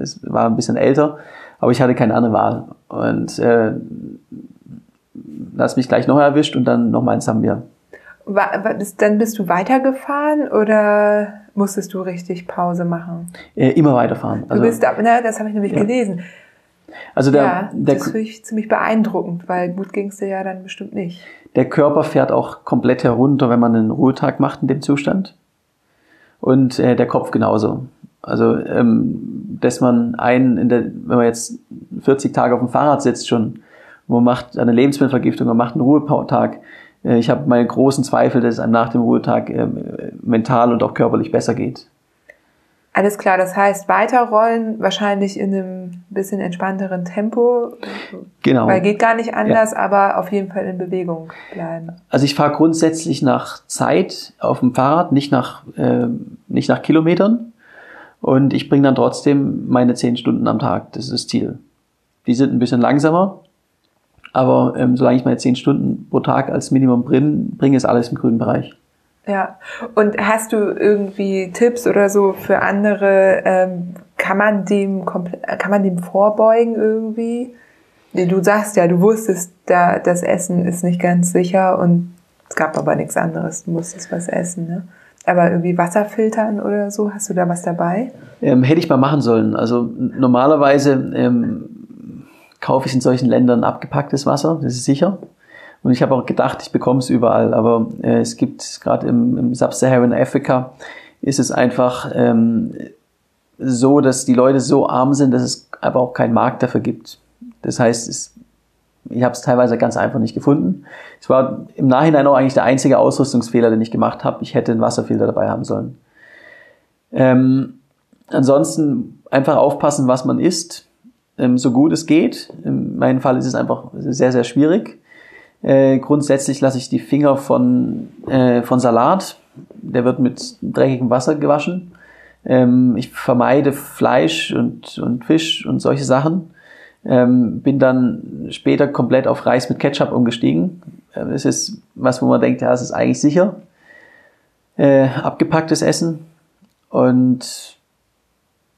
es war ein bisschen älter. Aber ich hatte keine andere Wahl. Und äh, hast mich gleich noch erwischt und dann nochmal in Sambia. War, war das, dann bist du weitergefahren oder musstest du richtig Pause machen? Äh, immer weiterfahren. Du bist, na, das habe ich nämlich Ja. gelesen. Also der, ja, der, das finde ich ziemlich beeindruckend, weil gut ging es dir ja dann bestimmt nicht. der Körper fährt auch komplett herunter, wenn man einen Ruhetag macht in dem Zustand. Und äh, der Kopf genauso. Also, ähm, dass man einen, in der, wenn man jetzt 40 Tage auf dem Fahrrad sitzt schon, man macht eine Lebensmittelvergiftung, man macht einen Ruhetag. Äh, ich habe meine großen Zweifel, dass es einem nach dem Ruhetag ähm, äh, mental und auch körperlich besser geht. Alles klar, das heißt weiterrollen, wahrscheinlich in einem bisschen entspannteren Tempo, Genau. weil geht gar nicht anders, aber auf jeden Fall in Bewegung bleiben. Also ich fahre grundsätzlich nach Zeit auf dem Fahrrad, nicht nach, äh, nicht nach Kilometern. Und ich bringe dann trotzdem meine zehn Stunden am Tag. Das ist das Ziel. Die sind ein bisschen langsamer, aber ähm, solange ich meine zehn Stunden pro Tag als Minimum bringe, bringe ist alles im grünen Bereich. Ja. Und hast du irgendwie Tipps oder so für andere? Ähm, kann man dem kann man dem vorbeugen irgendwie? Du sagst ja, du wusstest, da das Essen ist nicht ganz sicher und es gab aber nichts anderes. Du musstest was essen, ne? Aber irgendwie Wasser filtern oder so, hast du da was dabei? Ähm, hätte ich mal machen sollen. Also normalerweise ähm, kaufe ich in solchen Ländern abgepacktes Wasser, das ist sicher. Und ich habe auch gedacht, ich bekomme es überall, aber äh, es gibt gerade im, im Sub-Saharan Afrika ist es einfach ähm, so, dass die Leute so arm sind, dass es aber auch keinen Markt dafür gibt. Das heißt, es, ich habe es teilweise ganz einfach nicht gefunden. Es war im Nachhinein auch eigentlich der einzige Ausrüstungsfehler, den ich gemacht habe. Ich hätte einen Wasserfilter dabei haben sollen. Ähm, ansonsten einfach aufpassen, was man isst, ähm, so gut es geht. In meinem Fall ist es einfach sehr, sehr schwierig. Äh, grundsätzlich lasse ich die Finger von, äh, von Salat. Der wird mit dreckigem Wasser gewaschen. Ähm, ich vermeide Fleisch und, und Fisch und solche Sachen. Ähm, bin dann später komplett auf Reis mit Ketchup umgestiegen. Ähm, das ist was, wo man denkt, ja, das ist eigentlich sicher. Äh, abgepacktes Essen. Und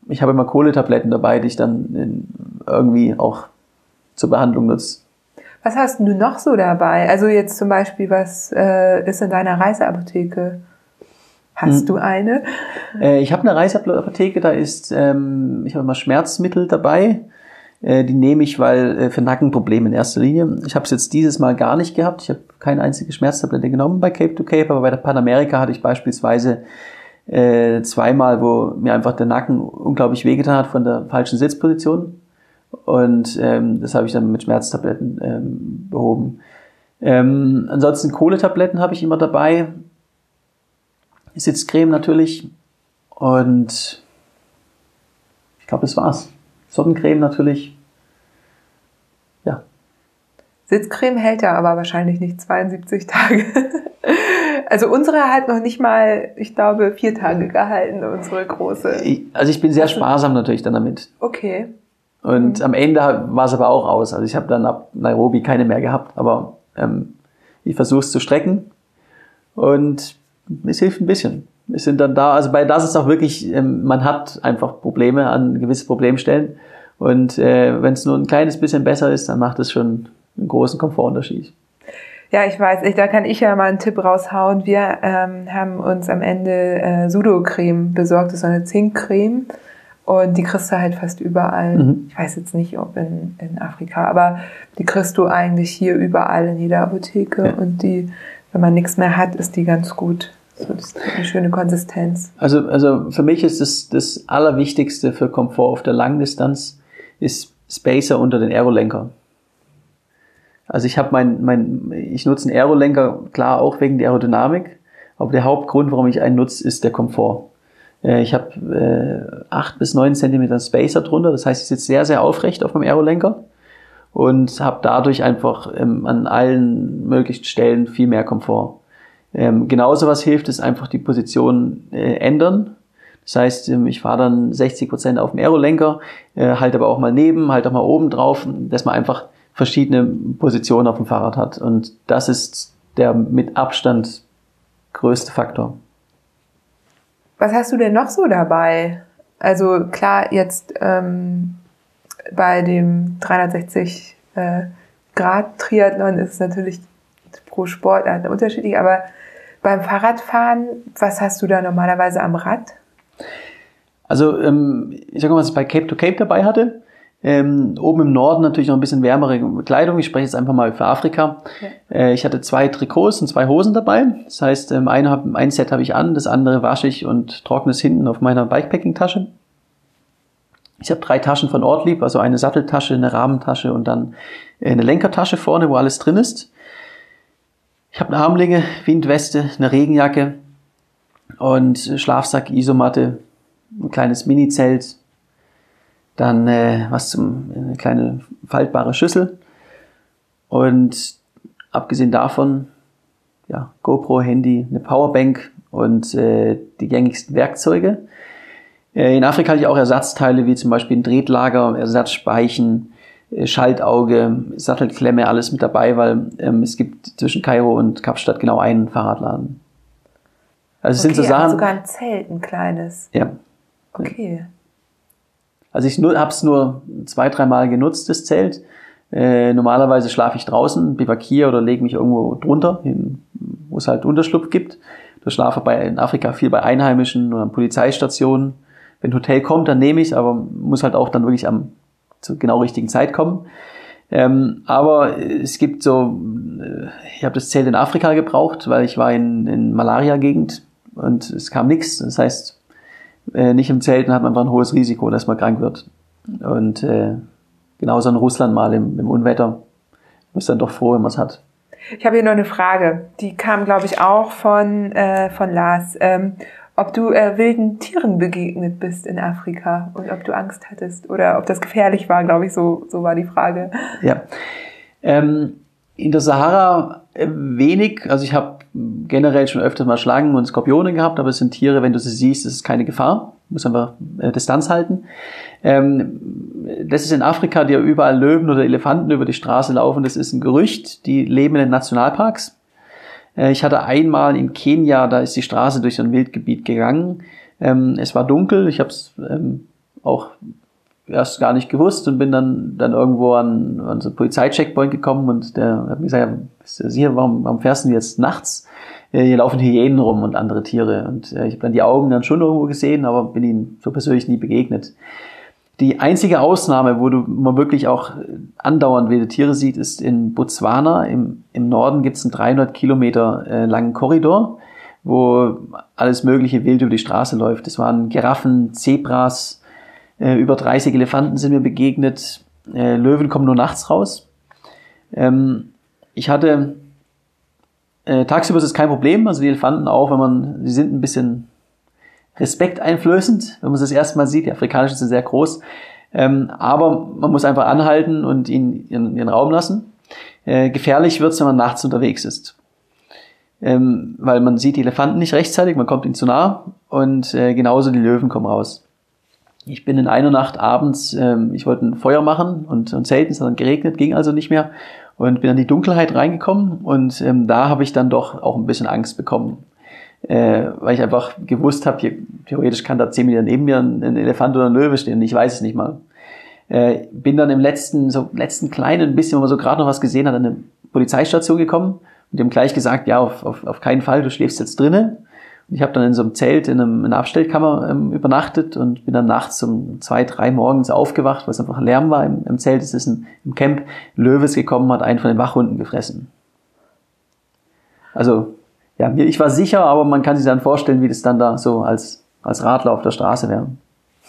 ich habe immer Kohletabletten dabei, die ich dann irgendwie auch zur Behandlung nutze. Was hast du noch so dabei? Also jetzt zum Beispiel, was äh, ist in deiner Reiseapotheke? Hast hm. du eine? Äh, ich habe eine Reiseapotheke, da ist, ähm, ich habe immer Schmerzmittel dabei. Äh, die nehme ich, weil äh, für Nackenprobleme in erster Linie. Ich habe es jetzt dieses Mal gar nicht gehabt. Ich habe keine einzige Schmerztablette genommen bei Cape to Cape, aber bei der Panamerika hatte ich beispielsweise äh, zweimal, wo mir einfach der Nacken unglaublich wehgetan hat von der falschen Sitzposition. Und ähm, das habe ich dann mit Schmerztabletten ähm, behoben. Ähm, ansonsten Kohletabletten habe ich immer dabei. Sitzcreme natürlich. Und ich glaube, das war's. Sonnencreme natürlich. Ja. Sitzcreme hält ja aber wahrscheinlich nicht 72 Tage. also unsere hat noch nicht mal, ich glaube, vier Tage gehalten, unsere große. Also ich bin sehr sparsam natürlich dann damit. Okay. Und mhm. am Ende war es aber auch aus. Also ich habe dann ab Nairobi keine mehr gehabt, aber ähm, ich versuche es zu strecken und es hilft ein bisschen. Wir sind dann da, also bei das ist auch wirklich, ähm, man hat einfach Probleme an gewisse Problemstellen und äh, wenn es nur ein kleines bisschen besser ist, dann macht es schon einen großen Komfortunterschied. Ja, ich weiß, ich, da kann ich ja mal einen Tipp raushauen. Wir ähm, haben uns am Ende äh, Sudo-Creme besorgt, das ist so eine Zinkcreme. Und die kriegst du halt fast überall. Mhm. Ich weiß jetzt nicht, ob in, in Afrika, aber die kriegst du eigentlich hier überall in jeder Apotheke. Ja. Und die, wenn man nichts mehr hat, ist die ganz gut. So, das ist eine schöne Konsistenz. Also, also für mich ist das, das Allerwichtigste für Komfort auf der Langdistanz ist Spacer unter den Aerolenker. Also ich habe mein, mein, ich nutze einen Aerolenker, klar auch wegen der Aerodynamik, aber der Hauptgrund, warum ich einen nutze, ist der Komfort. Äh, ich habe äh, 8 bis 9 Zentimeter Spacer drunter, das heißt, ich sitze sehr, sehr aufrecht auf meinem Aerolenker und habe dadurch einfach ähm, an allen möglichen Stellen viel mehr Komfort. Ähm, genauso was hilft, ist einfach die Position äh, ändern. Das heißt, ähm, ich fahre dann 60 Prozent auf dem Aerolenker, äh, halt aber auch mal neben, halt auch mal oben drauf, dass man einfach verschiedene Positionen auf dem Fahrrad hat. Und das ist der mit Abstand größte Faktor. Was hast du denn noch so dabei? Also klar, jetzt ähm, bei dem 360 äh, ist es natürlich pro Sportart unterschiedlich, aber beim Fahrradfahren, was hast du da normalerweise am Rad? Also ähm, ich sag mal, was ich bei Cape to Cape dabei hatte, ähm, oben im Norden natürlich noch ein bisschen wärmere Kleidung. Ich spreche jetzt einfach mal für Afrika. Ja. Äh, ich hatte zwei Trikots und zwei Hosen dabei. Das heißt, ähm, hab, ein Set habe ich an, das andere wasche ich und trockne es hinten auf meiner Bikepacking-Tasche. Ich habe drei Taschen von Ortlieb, also eine Satteltasche, eine Rahmentasche und dann äh, eine Lenkertasche vorne, wo alles drin ist. Ich habe eine Armlinge, Windweste, eine Regenjacke und Schlafsack, Isomatte, ein kleines Mini-Zelt, dann äh, was zum eine kleine faltbare Schüssel und abgesehen davon ja GoPro Handy, eine Powerbank und äh, die gängigsten Werkzeuge. Äh, in Afrika hatte ich auch Ersatzteile wie zum Beispiel ein Drehtlager, Ersatzspeichen, äh, Schaltauge, Sattelklemme, alles mit dabei, weil ähm, es gibt zwischen Kairo und Kapstadt genau einen Fahrradladen. Also okay, es sind so Sachen. sogar ein Zelt, ein kleines. Ja. Okay. Also ich habe es nur zwei, dreimal genutzt, das Zelt. Äh, normalerweise schlafe ich draußen, bivakiere oder lege mich irgendwo drunter, wo es halt Unterschlupf gibt. Da schlafe bei, in Afrika viel bei Einheimischen oder an Polizeistationen. Wenn ein Hotel kommt, dann nehme ich aber muss halt auch dann wirklich am zur genau richtigen Zeit kommen. Ähm, aber es gibt so, äh, ich habe das Zelt in Afrika gebraucht, weil ich war in, in Malaria-Gegend und es kam nichts. Das heißt, äh, nicht im Zelt, dann hat man einfach ein hohes Risiko, dass man krank wird. Und äh, genauso in Russland mal im, im Unwetter. Man ist dann doch froh, wenn man es hat. Ich habe hier noch eine Frage. Die kam, glaube ich, auch von, äh, von Lars. Ähm, ob du äh, wilden Tieren begegnet bist in Afrika und ob du Angst hattest oder ob das gefährlich war, glaube ich, so, so war die Frage. Ja. Ähm, in der Sahara wenig. Also ich habe generell schon öfters mal Schlangen und Skorpione gehabt, aber es sind Tiere, wenn du sie siehst, ist es keine Gefahr. Du musst einfach äh, Distanz halten. Ähm, das ist in Afrika, die überall Löwen oder Elefanten über die Straße laufen. Das ist ein Gerücht. Die leben in den Nationalparks. Äh, ich hatte einmal in Kenia, da ist die Straße durch so ein Wildgebiet gegangen. Ähm, es war dunkel, ich habe es ähm, auch erst gar nicht gewusst und bin dann, dann irgendwo an, an so einen Polizeicheckpoint gekommen und der hat mir gesagt, hier, warum, warum fährst du jetzt nachts? Äh, hier laufen Hyänen rum und andere Tiere. Und äh, ich habe dann die Augen dann schon irgendwo gesehen, aber bin ihnen so persönlich nie begegnet. Die einzige Ausnahme, wo du man wirklich auch andauernd wilde Tiere sieht, ist in Botswana. Im, im Norden gibt es einen 300 Kilometer äh, langen Korridor, wo alles mögliche wild über die Straße läuft. Das waren Giraffen, Zebras, äh, über 30 Elefanten sind mir begegnet. Äh, Löwen kommen nur nachts raus. Ähm, ich hatte äh, tagsüber ist es kein Problem, also die Elefanten auch, wenn man, sie sind ein bisschen respekteinflößend, wenn man es das erste Mal sieht. Die afrikanischen sind sehr groß. Ähm, aber man muss einfach anhalten und ihn ihren, ihren Raum lassen. Äh, gefährlich wird es, wenn man nachts unterwegs ist. Ähm, weil man sieht die Elefanten nicht rechtzeitig, man kommt ihnen zu nah und äh, genauso die Löwen kommen raus. Ich bin in einer Nacht abends, ähm, ich wollte ein Feuer machen und, und zelten, es hat dann geregnet, ging also nicht mehr und bin in die Dunkelheit reingekommen und ähm, da habe ich dann doch auch ein bisschen Angst bekommen äh, weil ich einfach gewusst habe, theoretisch kann da zehn Meter neben mir ein, ein Elefant oder ein Löwe stehen ich weiß es nicht mal. Äh, bin dann im letzten, so letzten kleinen bisschen, wo man so gerade noch was gesehen hat, an eine Polizeistation gekommen und dem gleich gesagt, ja, auf, auf, auf keinen Fall, du schläfst jetzt drinnen. Ich habe dann in so einem Zelt in, einem, in einer Abstellkammer ähm, übernachtet und bin dann nachts um zwei, drei morgens aufgewacht, weil es einfach Lärm war im, im Zelt. Es ist ein, im Camp Löwes gekommen, hat einen von den Wachhunden gefressen. Also ja, ich war sicher, aber man kann sich dann vorstellen, wie das dann da so als, als Radler auf der Straße wäre.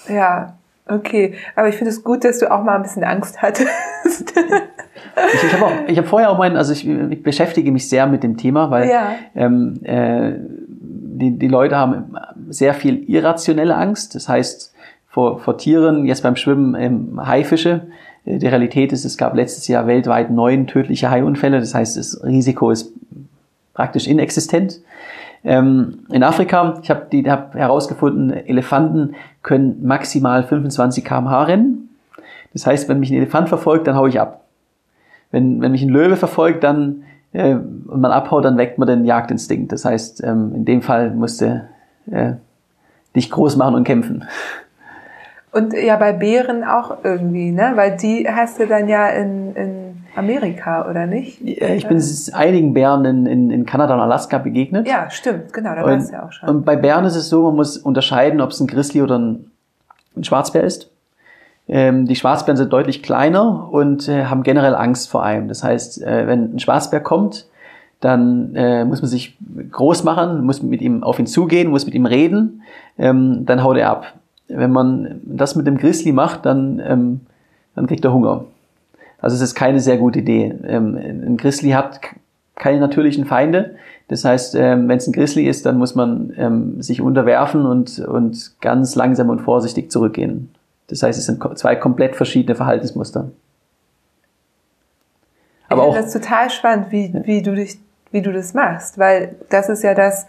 Ja, okay. Aber ich finde es gut, dass du auch mal ein bisschen Angst hattest. ich ich habe habe vorher auch meinen, also ich, ich beschäftige mich sehr mit dem Thema, weil ja. ähm, äh, die, die Leute haben sehr viel irrationelle Angst. Das heißt, vor, vor Tieren, jetzt beim Schwimmen ähm, Haifische. Die Realität ist, es gab letztes Jahr weltweit neun tödliche Haiunfälle. Das heißt, das Risiko ist praktisch inexistent. Ähm, in Afrika, ich habe hab herausgefunden, Elefanten können maximal 25 km/h rennen. Das heißt, wenn mich ein Elefant verfolgt, dann hau ich ab. Wenn, wenn mich ein Löwe verfolgt, dann äh, und man abhaut, dann weckt man den Jagdinstinkt. Das heißt, ähm, in dem Fall musste äh, dich groß machen und kämpfen. Und ja, bei Bären auch irgendwie, ne? Weil die hast du dann ja in, in Amerika, oder nicht? Ich bin einigen Bären in, in, in Kanada und Alaska begegnet. Ja, stimmt, genau, da warst du ja auch schon. Und bei Bären ist es so, man muss unterscheiden, ob es ein Grizzly oder ein, ein Schwarzbär ist. Ähm, die Schwarzbären sind deutlich kleiner und äh, haben generell Angst vor einem. Das heißt, äh, wenn ein Schwarzbär kommt, dann äh, muss man sich groß machen, muss mit ihm auf ihn zugehen, muss mit ihm reden, ähm, dann haut er ab. Wenn man das mit dem Grizzly macht, dann, ähm, dann kriegt er Hunger. Also es ist keine sehr gute Idee. Ähm, ein Grizzly hat keine natürlichen Feinde. Das heißt, ähm, wenn es ein Grizzly ist, dann muss man ähm, sich unterwerfen und, und ganz langsam und vorsichtig zurückgehen. Das heißt, es sind zwei komplett verschiedene Verhaltensmuster. Aber ich finde das total spannend, wie, wie, du dich, wie du das machst, weil das ist ja das,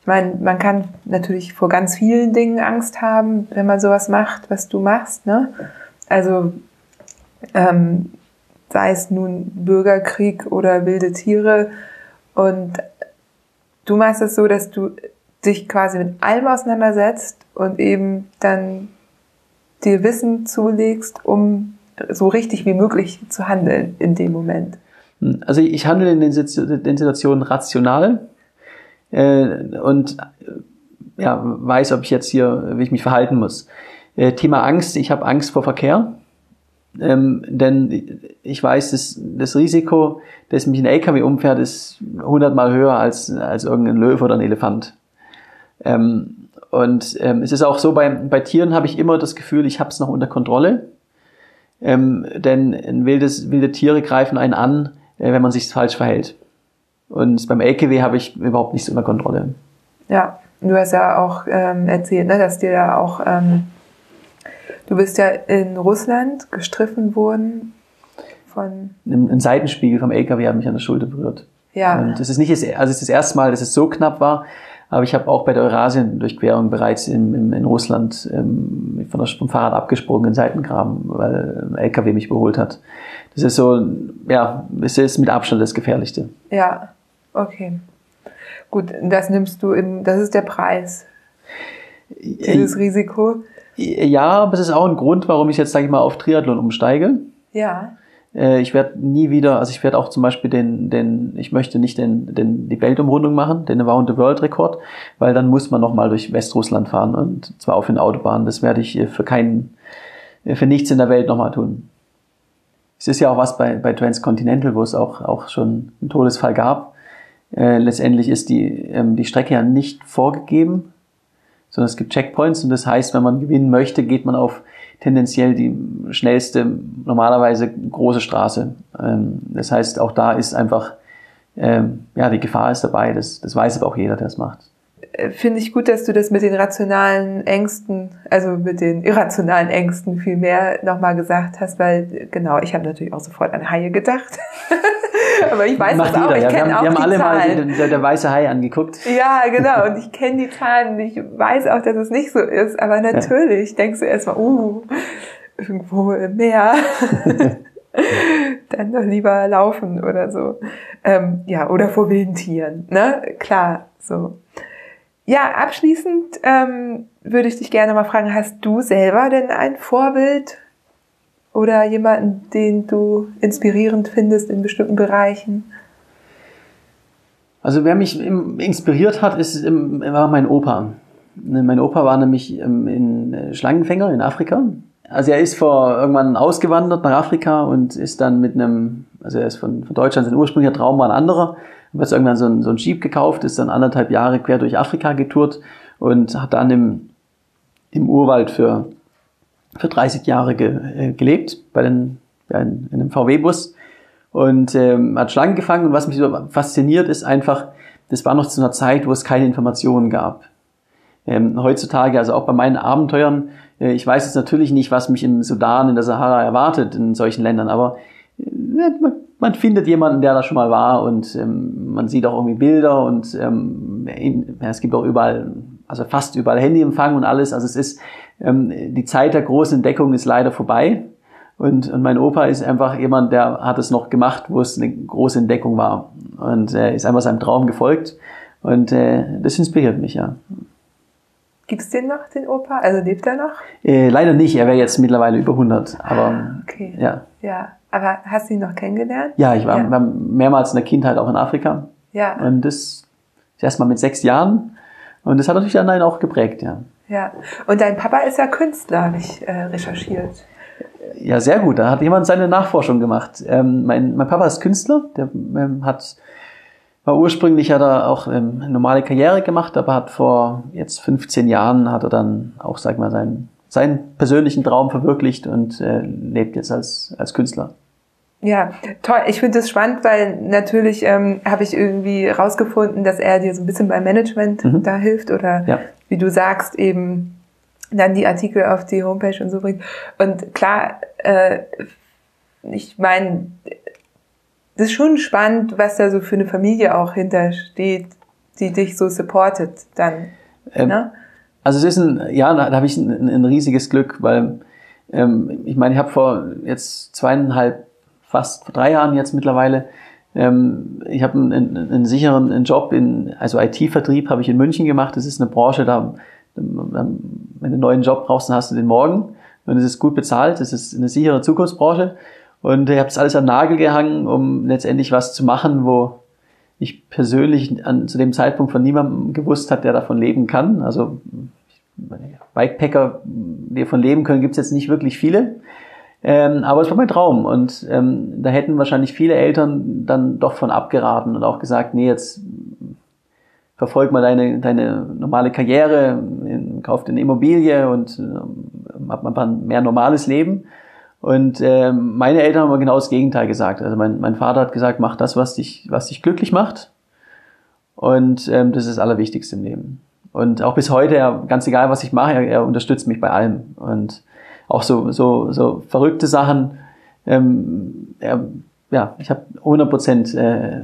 ich meine, man kann natürlich vor ganz vielen Dingen Angst haben, wenn man sowas macht, was du machst. Ne? Also ähm, sei es nun Bürgerkrieg oder wilde Tiere. Und du machst es so, dass du dich quasi mit allem auseinandersetzt und eben dann dir Wissen zulegst, um so richtig wie möglich zu handeln in dem Moment. Also ich handle in den Situationen rational. äh, und äh, ja, weiß, ob ich jetzt hier, wie ich mich verhalten muss. Äh, Thema Angst, ich habe Angst vor Verkehr. Ähm, denn ich weiß, dass das Risiko, dass mich ein LKW umfährt, ist hundertmal höher als, als irgendein Löwe oder ein Elefant. Ähm, und ähm, es ist auch so, bei, bei Tieren habe ich immer das Gefühl, ich habe es noch unter Kontrolle. Ähm, denn wildes, wilde Tiere greifen einen an, äh, wenn man sich falsch verhält. Und beim LKW habe ich überhaupt nichts unter Kontrolle. Ja, du hast ja auch ähm, erzählt, ne, dass dir ja auch, ähm, du bist ja in Russland gestriffen worden von... Ein, ein Seitenspiegel vom LKW hat mich an der Schulter berührt. Ja. Und das ist nicht also es ist das erste Mal, dass es so knapp war, aber ich habe auch bei der Eurasien-Durchquerung bereits in, in, in Russland ähm, von der, vom Fahrrad abgesprungen in Seitengraben, weil ein LKW mich überholt hat. Das ist so, ja, es ist mit Abstand das Gefährlichste. Ja, okay. Gut, das nimmst du im, das ist der Preis. Dieses Risiko. Ja, aber es ist auch ein Grund, warum ich jetzt, sage ich mal, auf Triathlon umsteige. Ja. Äh, ich werde nie wieder, also ich werde auch zum Beispiel den, den, ich möchte nicht den, den, die Weltumrundung machen, den Around the World Rekord, weil dann muss man nochmal durch Westrussland fahren und zwar auf den Autobahnen. Das werde ich für keinen, für nichts in der Welt nochmal tun. Es ist ja auch was bei, bei Transcontinental, wo es auch, auch schon einen Todesfall gab. Äh, letztendlich ist die, ähm, die Strecke ja nicht vorgegeben, sondern es gibt Checkpoints und das heißt, wenn man gewinnen möchte, geht man auf tendenziell die schnellste, normalerweise große Straße. Ähm, das heißt, auch da ist einfach, ähm, ja, die Gefahr ist dabei. Das, das weiß aber auch jeder, der es macht. Äh, finde ich gut, dass du das mit den rationalen Ängsten, also mit den irrationalen Ängsten viel mehr nochmal gesagt hast, weil genau, ich habe natürlich auch sofort an Haie gedacht. Aber ich weiß Macht das auch, jeder, ich ja. Wir kenne haben, auch wir haben die alle mal Zahlen. den, der, der weiße Hai angeguckt. Ja, genau. Und ich kenne die Zahlen. Ich weiß auch, dass es nicht so ist. Aber natürlich denkst du erstmal, uh, irgendwo im Meer. Dann doch lieber laufen oder so. Ähm, ja, oder vor wilden Tieren. Ne? Klar, so. Ja, abschließend ähm, würde ich dich gerne mal fragen, hast du selber denn ein Vorbild oder jemanden, den du inspirierend findest in bestimmten Bereichen? Also wer mich inspiriert hat, ist war mein Opa. Ne, Mein Opa war nämlich ähm, in äh, Schlangenfänger in Afrika. Also er ist vor irgendwann ausgewandert nach Afrika und ist dann mit einem, also er ist von, von Deutschland, sein ursprünglicher Traum war ein anderer. Hat jetzt irgendwann so ein, so ein Jeep gekauft, ist dann anderthalb Jahre quer durch Afrika getourt und hat dann im, im Urwald für, für 30 Jahre ge, äh, gelebt, bei den, ja, in, in einem VW-Bus und ähm, hat Schlangen gefangen. Und was mich so fasziniert, ist einfach, das war noch zu einer Zeit, wo es keine Informationen gab. Ähm, heutzutage, also auch bei meinen Abenteuern, äh, ich weiß jetzt natürlich nicht, was mich im Sudan, in der Sahara erwartet, in solchen Ländern, aber äh, man, man findet jemanden, der da schon mal war und ähm, man sieht auch irgendwie Bilder und ähm, es gibt auch überall, also fast überall Handyempfang und alles. Also es ist, ähm, die Zeit der großen Entdeckung ist leider vorbei. Und, und mein Opa ist einfach jemand, der hat es noch gemacht, wo es eine große Entdeckung war. Und er ist einfach seinem Traum gefolgt. Und äh, das inspiriert mich, ja. Gibt's den noch, den Opa? Also lebt er noch? Äh, leider nicht, er wäre jetzt mittlerweile über 100. Aber Okay. ja. Ja. Aber hast du ihn noch kennengelernt? Ja, ich war, Ja. mehrmals in der Kindheit auch in Afrika. Ja. Und das erstmal mit sechs Jahren. Und das hat natürlich dann auch geprägt, ja. Ja. Und dein Papa ist ja Künstler, habe ich äh, recherchiert. Ja, sehr gut. Da hat jemand seine Nachforschung gemacht. Ähm, mein, mein Papa ist Künstler, der ähm, hat war ursprünglich hat er auch ähm, eine normale Karriere gemacht, aber hat vor jetzt 15 Jahren hat er dann auch, sag mal, seinen, seinen persönlichen Traum verwirklicht und äh, lebt jetzt als, als Künstler. Ja, toll. Ich finde es spannend, weil natürlich ähm, habe ich irgendwie rausgefunden, dass er dir so ein bisschen beim Management Mhm. da hilft oder Ja. wie du sagst, eben dann die Artikel auf die Homepage und so bringt. Und klar, äh, ich meine, das ist schon spannend, was da so für eine Familie auch hintersteht, die dich so supportet dann. Ähm, ne? Also es ist ein, ja, da, da habe ich ein, ein riesiges Glück, weil ähm, ich meine, ich habe vor jetzt zweieinhalb, fast vor drei Jahren jetzt mittlerweile, ähm, ich habe einen, einen, einen sicheren Job in, also IT-Vertrieb habe ich in München gemacht. Das ist eine Branche, da, wenn du einen neuen Job brauchst, dann hast du den morgen und es ist gut bezahlt. Das ist eine sichere Zukunftsbranche und ich habe das alles den Nagel gehangen, um letztendlich was zu machen, wo ich persönlich an, zu dem Zeitpunkt von niemandem gewusst hat, der davon leben kann. Also Bikepacker, die davon leben können, gibt es jetzt nicht wirklich viele. Ähm, aber es war mein Traum und ähm, da hätten wahrscheinlich viele Eltern dann doch von abgeraten und auch gesagt, nee, jetzt verfolg mal deine, deine normale Karriere, kauf dir eine Immobilie und ähm, hab mal ein mehr normales Leben. Und äh, meine Eltern haben genau das Gegenteil gesagt. Also mein, mein Vater hat gesagt, mach das, was dich, was dich glücklich macht. Und ähm, das ist das Allerwichtigste im Leben. Und auch bis heute, ganz egal, was ich mache, er, er unterstützt mich bei allem. Und auch so, so, so verrückte Sachen. Ähm, ja, ich habe 100 Prozent äh,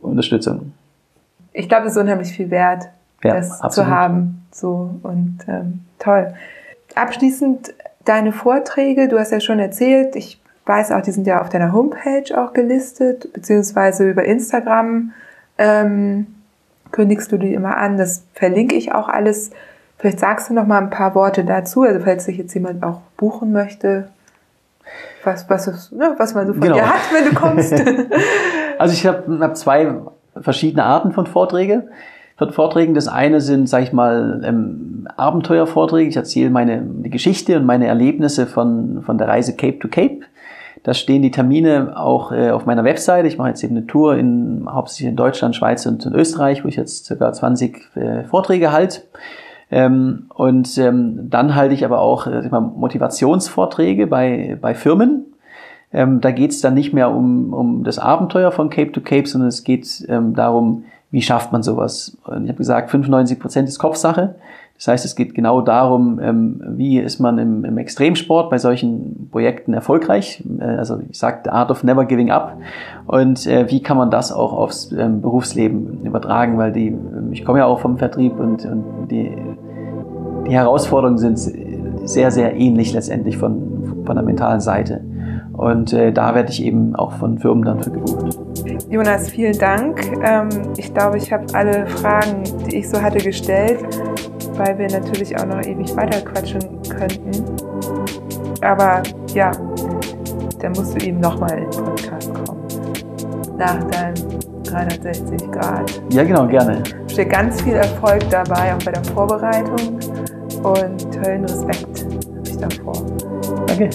Unterstützung. Ich glaube, es ist unheimlich viel wert, ja, das absolut. zu haben. So und ähm, toll. Abschließend deine Vorträge, du hast ja schon erzählt, ich weiß auch, die sind ja auf deiner Homepage auch gelistet, beziehungsweise über Instagram ähm, kündigst du die immer an. Das verlinke ich auch alles. Vielleicht sagst du noch mal ein paar Worte dazu, also falls sich jetzt jemand auch buchen möchte, was, was, ist, ne, was man so von genau. dir hat, wenn du kommst. also ich habe hab zwei verschiedene Arten von Vorträge. Von Vorträgen. Das eine sind, sag ich mal, ähm, Abenteuervorträge. Ich erzähle meine Geschichte und meine Erlebnisse von, von der Reise Cape to Cape. Da stehen die Termine auch äh, auf meiner Webseite. Ich mache jetzt eben eine Tour in hauptsächlich in Deutschland, Schweiz und in Österreich, wo ich jetzt circa 20 äh, Vorträge halte. Ähm, und ähm, dann halte ich aber auch äh, mal, Motivationsvorträge bei, bei Firmen. Ähm, da geht es dann nicht mehr um, um das Abenteuer von Cape to Cape, sondern es geht ähm, darum, wie schafft man sowas. Und ich habe gesagt, 95 Prozent ist Kopfsache. Das heißt, es geht genau darum, ähm, wie ist man im, im Extremsport bei solchen Projekten erfolgreich. Äh, also ich sage, the art of never giving up. Und äh, wie kann man das auch aufs ähm, Berufsleben übertragen, weil die, ähm, ich komme ja auch vom Vertrieb und, und die, die Herausforderungen sind sehr, sehr ähnlich letztendlich von, von der mentalen Seite. Und äh, da werde ich eben auch von Firmen dann für gebucht. Jonas, vielen Dank. Ähm, ich glaube, ich habe alle Fragen, die ich so hatte, gestellt weil wir natürlich auch noch ewig weiter quatschen könnten. Aber ja, dann musst du eben nochmal in den Podcast kommen. Nach deinem 360 Grad. Ja, genau, gerne. Ich wünsche ganz viel Erfolg dabei, auch bei der Vorbereitung. Und tollen Respekt habe ich davor. Danke.